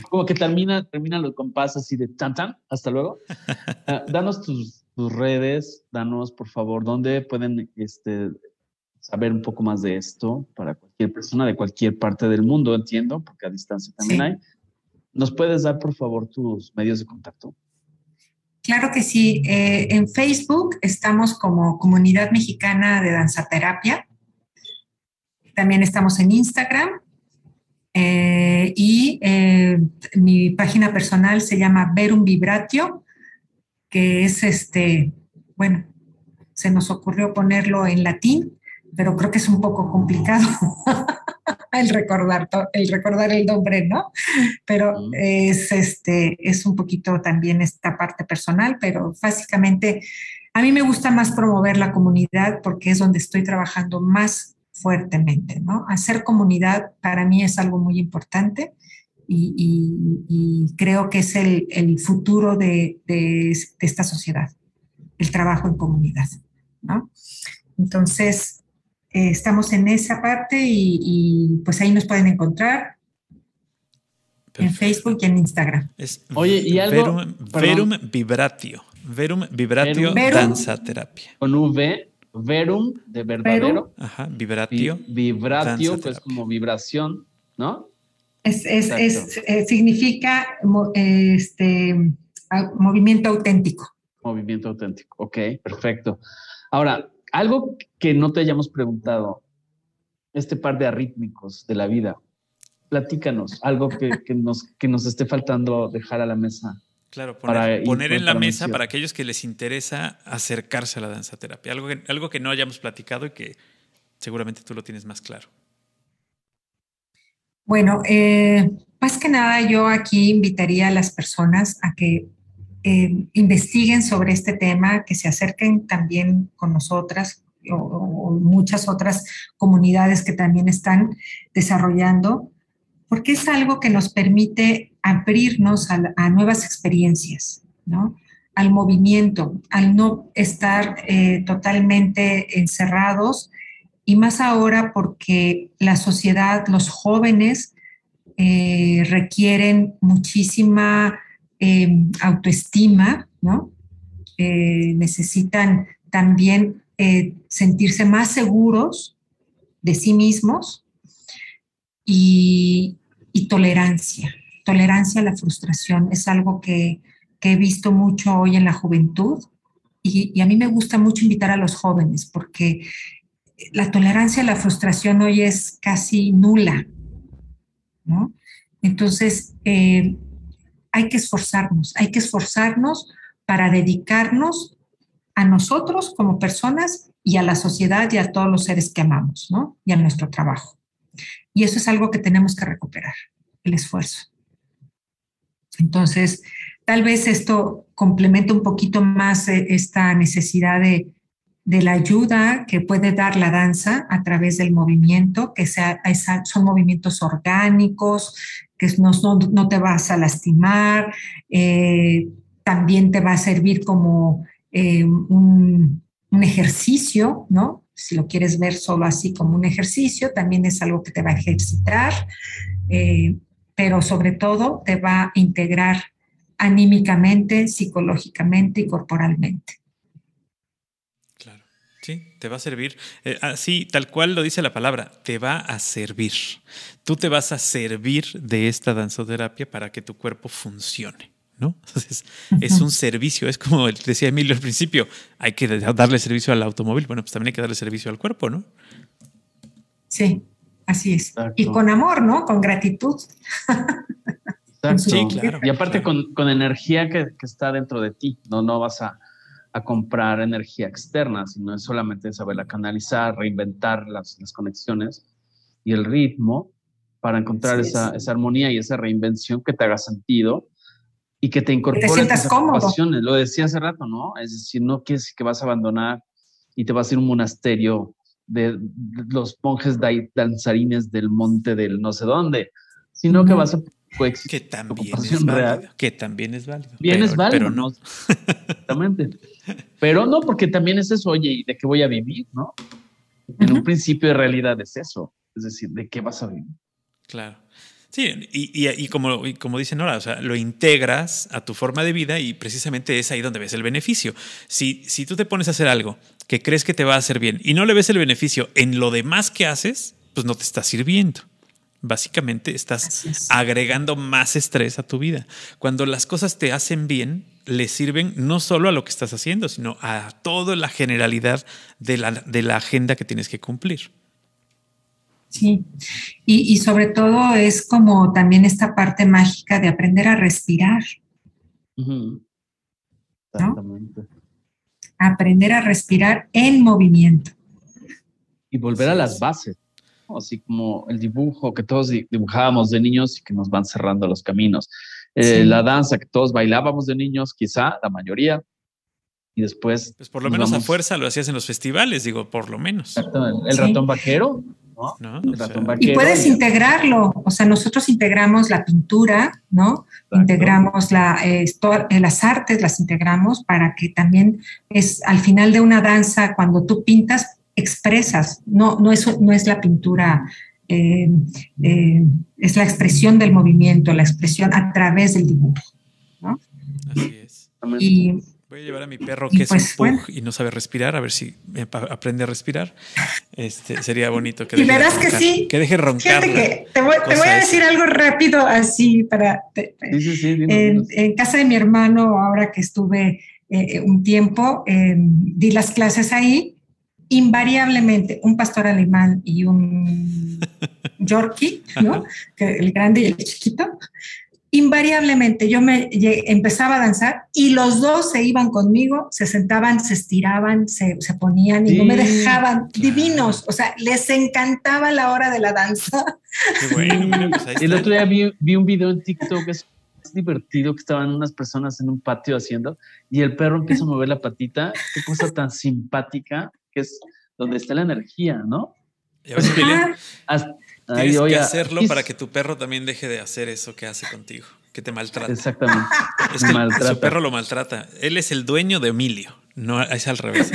[SPEAKER 2] Como que termina, termina los compás así de tan tan, hasta luego. (laughs) Ah, danos tus, tus, redes, danos por favor, dónde pueden este, saber un poco más de esto para cualquier persona de cualquier parte del mundo, entiendo, porque a distancia también hay. ¿Nos puedes dar, por favor, tus medios de contacto?
[SPEAKER 4] Claro que sí. Eh, en Facebook estamos como Comunidad Mexicana de Danzaterapia. También estamos en Instagram. Eh, y eh, mi página personal se llama Verum Vibratio, que es este, bueno, se nos ocurrió ponerlo en latín, pero creo que es un poco complicado (laughs) el recordar el recordar el nombre, ¿no? Pero es este es un poquito también esta parte personal, pero básicamente a mí me gusta más promover la comunidad porque es donde estoy trabajando más fuertemente, ¿no? Hacer comunidad para mí es algo muy importante y, creo que es el, futuro de, de, esta sociedad, el trabajo en comunidad, ¿no? Entonces, eh, estamos en esa parte y, pues ahí nos pueden encontrar en Facebook y en Instagram.
[SPEAKER 2] Oye, y algo.
[SPEAKER 3] Verum, Vibratio. Verum Vibratio Danza Terapia.
[SPEAKER 2] Con V. verum de verdadero.
[SPEAKER 3] Ajá, vibratio.
[SPEAKER 2] vibratio, pues como vibración, ¿no?
[SPEAKER 4] Es, es, es, eh, significa este, movimiento auténtico.
[SPEAKER 2] Movimiento auténtico, ok, perfecto. Ahora, algo que no te hayamos preguntado, este par de arrítmicos de la vida, platícanos, algo que, nos, que nos esté faltando dejar a la mesa.
[SPEAKER 3] Claro, poner, poner en la mesa para aquellos que les interesa acercarse a la danza terapia, algo que, algo que no hayamos platicado y que seguramente tú lo tienes más claro.
[SPEAKER 4] Bueno, eh, más que nada yo aquí invitaría a las personas a que eh, investiguen sobre este tema, que se acerquen también con nosotras o, muchas otras comunidades que también están desarrollando, porque es algo que nos permite abrirnos a, nuevas experiencias, ¿no? al movimiento, al no estar eh, totalmente encerrados y más ahora porque la sociedad, los jóvenes eh, requieren muchísima em, autoestima, ¿no? Eh, necesitan también eh, sentirse más seguros de sí mismos y, tolerancia. Tolerancia a la frustración es algo que, he visto mucho hoy en la juventud y, y, a mí me gusta mucho invitar a los jóvenes porque la tolerancia a la frustración hoy es casi nula, ¿no? Entonces, eh, hay que esforzarnos, hay que esforzarnos para dedicarnos a nosotros como personas y a la sociedad y a todos los seres que amamos, ¿no? Y a nuestro trabajo. Y eso es algo que tenemos que recuperar, el esfuerzo. Entonces, tal vez esto complementa un poquito más eh, esta necesidad de, la ayuda que puede dar la danza a través del movimiento, que sea, son movimientos orgánicos, que no, no, te vas a lastimar, eh, también te va a servir como eh, un, ejercicio, ¿no? Si lo quieres ver solo así como un ejercicio, también es algo que te va a ejercitar, eh, pero sobre todo te va a integrar anímicamente, psicológicamente y corporalmente.
[SPEAKER 3] Te va a servir. Eh, así, tal cual lo dice la palabra, te va a servir. Tú te vas a servir de esta danzoterapia para que tu cuerpo funcione. ¿no? (laughs) Entonces, es un servicio, es como decía Emilio al principio, hay que darle servicio al automóvil, bueno, pues también hay que darle servicio al cuerpo, ¿no?
[SPEAKER 4] Sí, así es. Y con amor, ¿no? Con gratitud. (laughs)
[SPEAKER 2] Sí, claro. Y aparte Con, energía que, que, está dentro de ti, no, no vas a, a comprar energía externa, sino es solamente saberla canalizar, reinventar las, las conexiones y el ritmo para encontrar esa, esa, armonía y esa reinvención que te haga sentido y que te incorpore
[SPEAKER 4] a tus pasiones.
[SPEAKER 2] Lo decía hace rato, ¿no? Es decir, no quieres que vas a abandonar y te vas a ir a un monasterio de, los monjes danzarines del monte del no sé dónde, sino que vas a
[SPEAKER 3] que también es válido, Que también es válido.
[SPEAKER 2] Bien es válido. Pero no. Exactamente. (laughs) Pero no, porque también es eso, oye, ¿y de qué voy a vivir? ¿No? En un principio de realidad es eso. Es decir, ¿de qué vas a vivir?
[SPEAKER 3] Claro. Sí, y, y, como, como dice Nora, o sea, lo integras a tu forma de vida y precisamente es ahí donde ves el beneficio. Si, si tú te pones a hacer algo que crees que te va a hacer bien y no le ves el beneficio en lo demás que haces, pues no te está sirviendo. Básicamente estás agregando más estrés a tu vida. Cuando las cosas te hacen bien, le sirven no solo a lo que estás haciendo, sino a toda la generalidad de la, de la agenda que tienes que cumplir.
[SPEAKER 4] Sí, y, sobre todo es como también esta parte mágica de aprender a respirar. Aprender a respirar en movimiento.
[SPEAKER 2] Y volver a las bases así como el dibujo que todos dibujábamos de niños y que nos van cerrando los caminos. Eh, la danza que todos bailábamos de niños, quizá la mayoría, y después...
[SPEAKER 3] Pues por lo menos a fuerza lo hacías en los festivales, digo, por lo menos.
[SPEAKER 2] El, ratón vaquero. ¿no?
[SPEAKER 4] y puedes integrarlo, o sea, nosotros integramos la pintura, ¿no? Integramos la, eh, eh, las artes, las integramos para que también es al final de una danza, cuando tú pintas, expresas, no, no, es, no es la pintura, eh, eh, es la expresión del movimiento, la expresión a través del dibujo. ¿no? Así es. Y,
[SPEAKER 3] Voy a llevar a mi perro que es un pues, pug y no sabe respirar, a ver si aprende a respirar. Este sería bonito que
[SPEAKER 4] y verás que sí.
[SPEAKER 3] Que deje roncar.
[SPEAKER 4] te voy, a decir algo rápido así para. en, casa de mi hermano, ahora que estuve eh, un tiempo, em, di las clases ahí. Invariablemente, un pastor alemán y un (laughs) Yorkie, ¿no? el grande y el chiquito, invariablemente yo me empezaba a danzar y los dos se iban conmigo, se sentaban, se estiraban, se, ponían y no me dejaban divinos. O sea, les encantaba la hora de la danza.
[SPEAKER 2] Qué bueno, pues (laughs) El otro día vi, un video en TikTok que es divertido que estaban unas personas en un patio haciendo y el perro empieza a mover la patita. Qué cosa tan simpática que es donde está la energía, ¿no?
[SPEAKER 3] Tienes que hacerlo para que tu perro también deje de hacer eso que hace contigo, que te maltrata.
[SPEAKER 2] Exactamente. (laughs)
[SPEAKER 3] Es que su perro lo maltrata. Él es el dueño de Emilio. No, es al revés.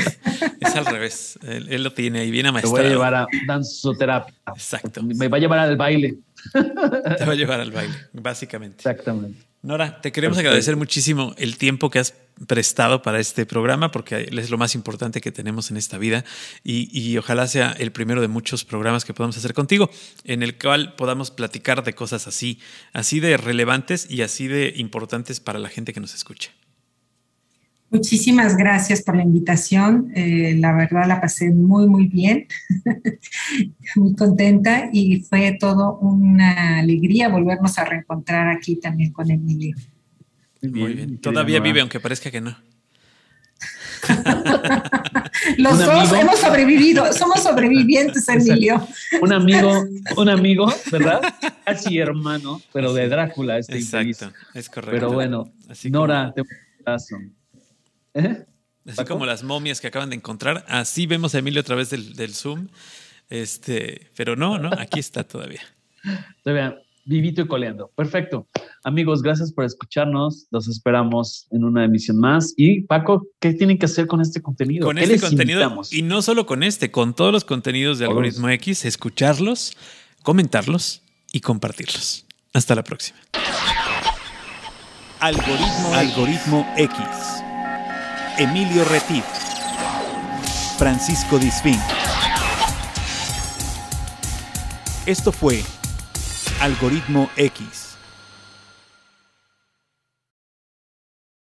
[SPEAKER 3] Es al revés. Él, lo tiene ahí bien amaestrado.
[SPEAKER 2] Te voy a llevar a danzoterapia.
[SPEAKER 3] Exacto.
[SPEAKER 2] Me va a llevar al baile.
[SPEAKER 3] Te va a llevar al baile, básicamente.
[SPEAKER 2] Exactamente.
[SPEAKER 3] Nora, te queremos agradecer muchísimo el tiempo que has prestado para este programa, porque es lo más importante que tenemos en esta vida y, ojalá sea el primero de muchos programas que podamos hacer contigo, en el cual podamos platicar de cosas así, así de relevantes y así de importantes para la gente que nos escucha.
[SPEAKER 4] Muchísimas gracias por la invitación. Eh, la verdad la pasé muy, muy bien, (laughs) muy contenta y fue todo una alegría volvernos a reencontrar aquí también con Emilio.
[SPEAKER 3] Muy bien. Todavía vive, aunque parezca que no. (laughs)
[SPEAKER 4] Los dos hemos sobrevivido, somos sobrevivientes, (laughs) Emilio.
[SPEAKER 2] Un amigo, un amigo, ¿verdad? Casi hermano, pero de Drácula, este
[SPEAKER 3] Exacto, es correcto.
[SPEAKER 2] Pero bueno, Nora, te un abrazo.
[SPEAKER 3] ¿Eh? Así como las momias que acaban de encontrar, así vemos a Emilio a través del, Zoom. Este, pero no, no, aquí está todavía.
[SPEAKER 2] Todavía vivito y coleando. Perfecto. Amigos, gracias por escucharnos. Los esperamos en una emisión más. Y Paco, ¿qué tienen que hacer con este contenido?
[SPEAKER 3] Con este contenido. Y no solo con este, con todos los contenidos de Algoritmo X, escucharlos, comentarlos y compartirlos. Hasta la próxima.
[SPEAKER 1] Algoritmo, Algoritmo X. Emilio Retif, Francisco Disfín. Esto fue Algoritmo X.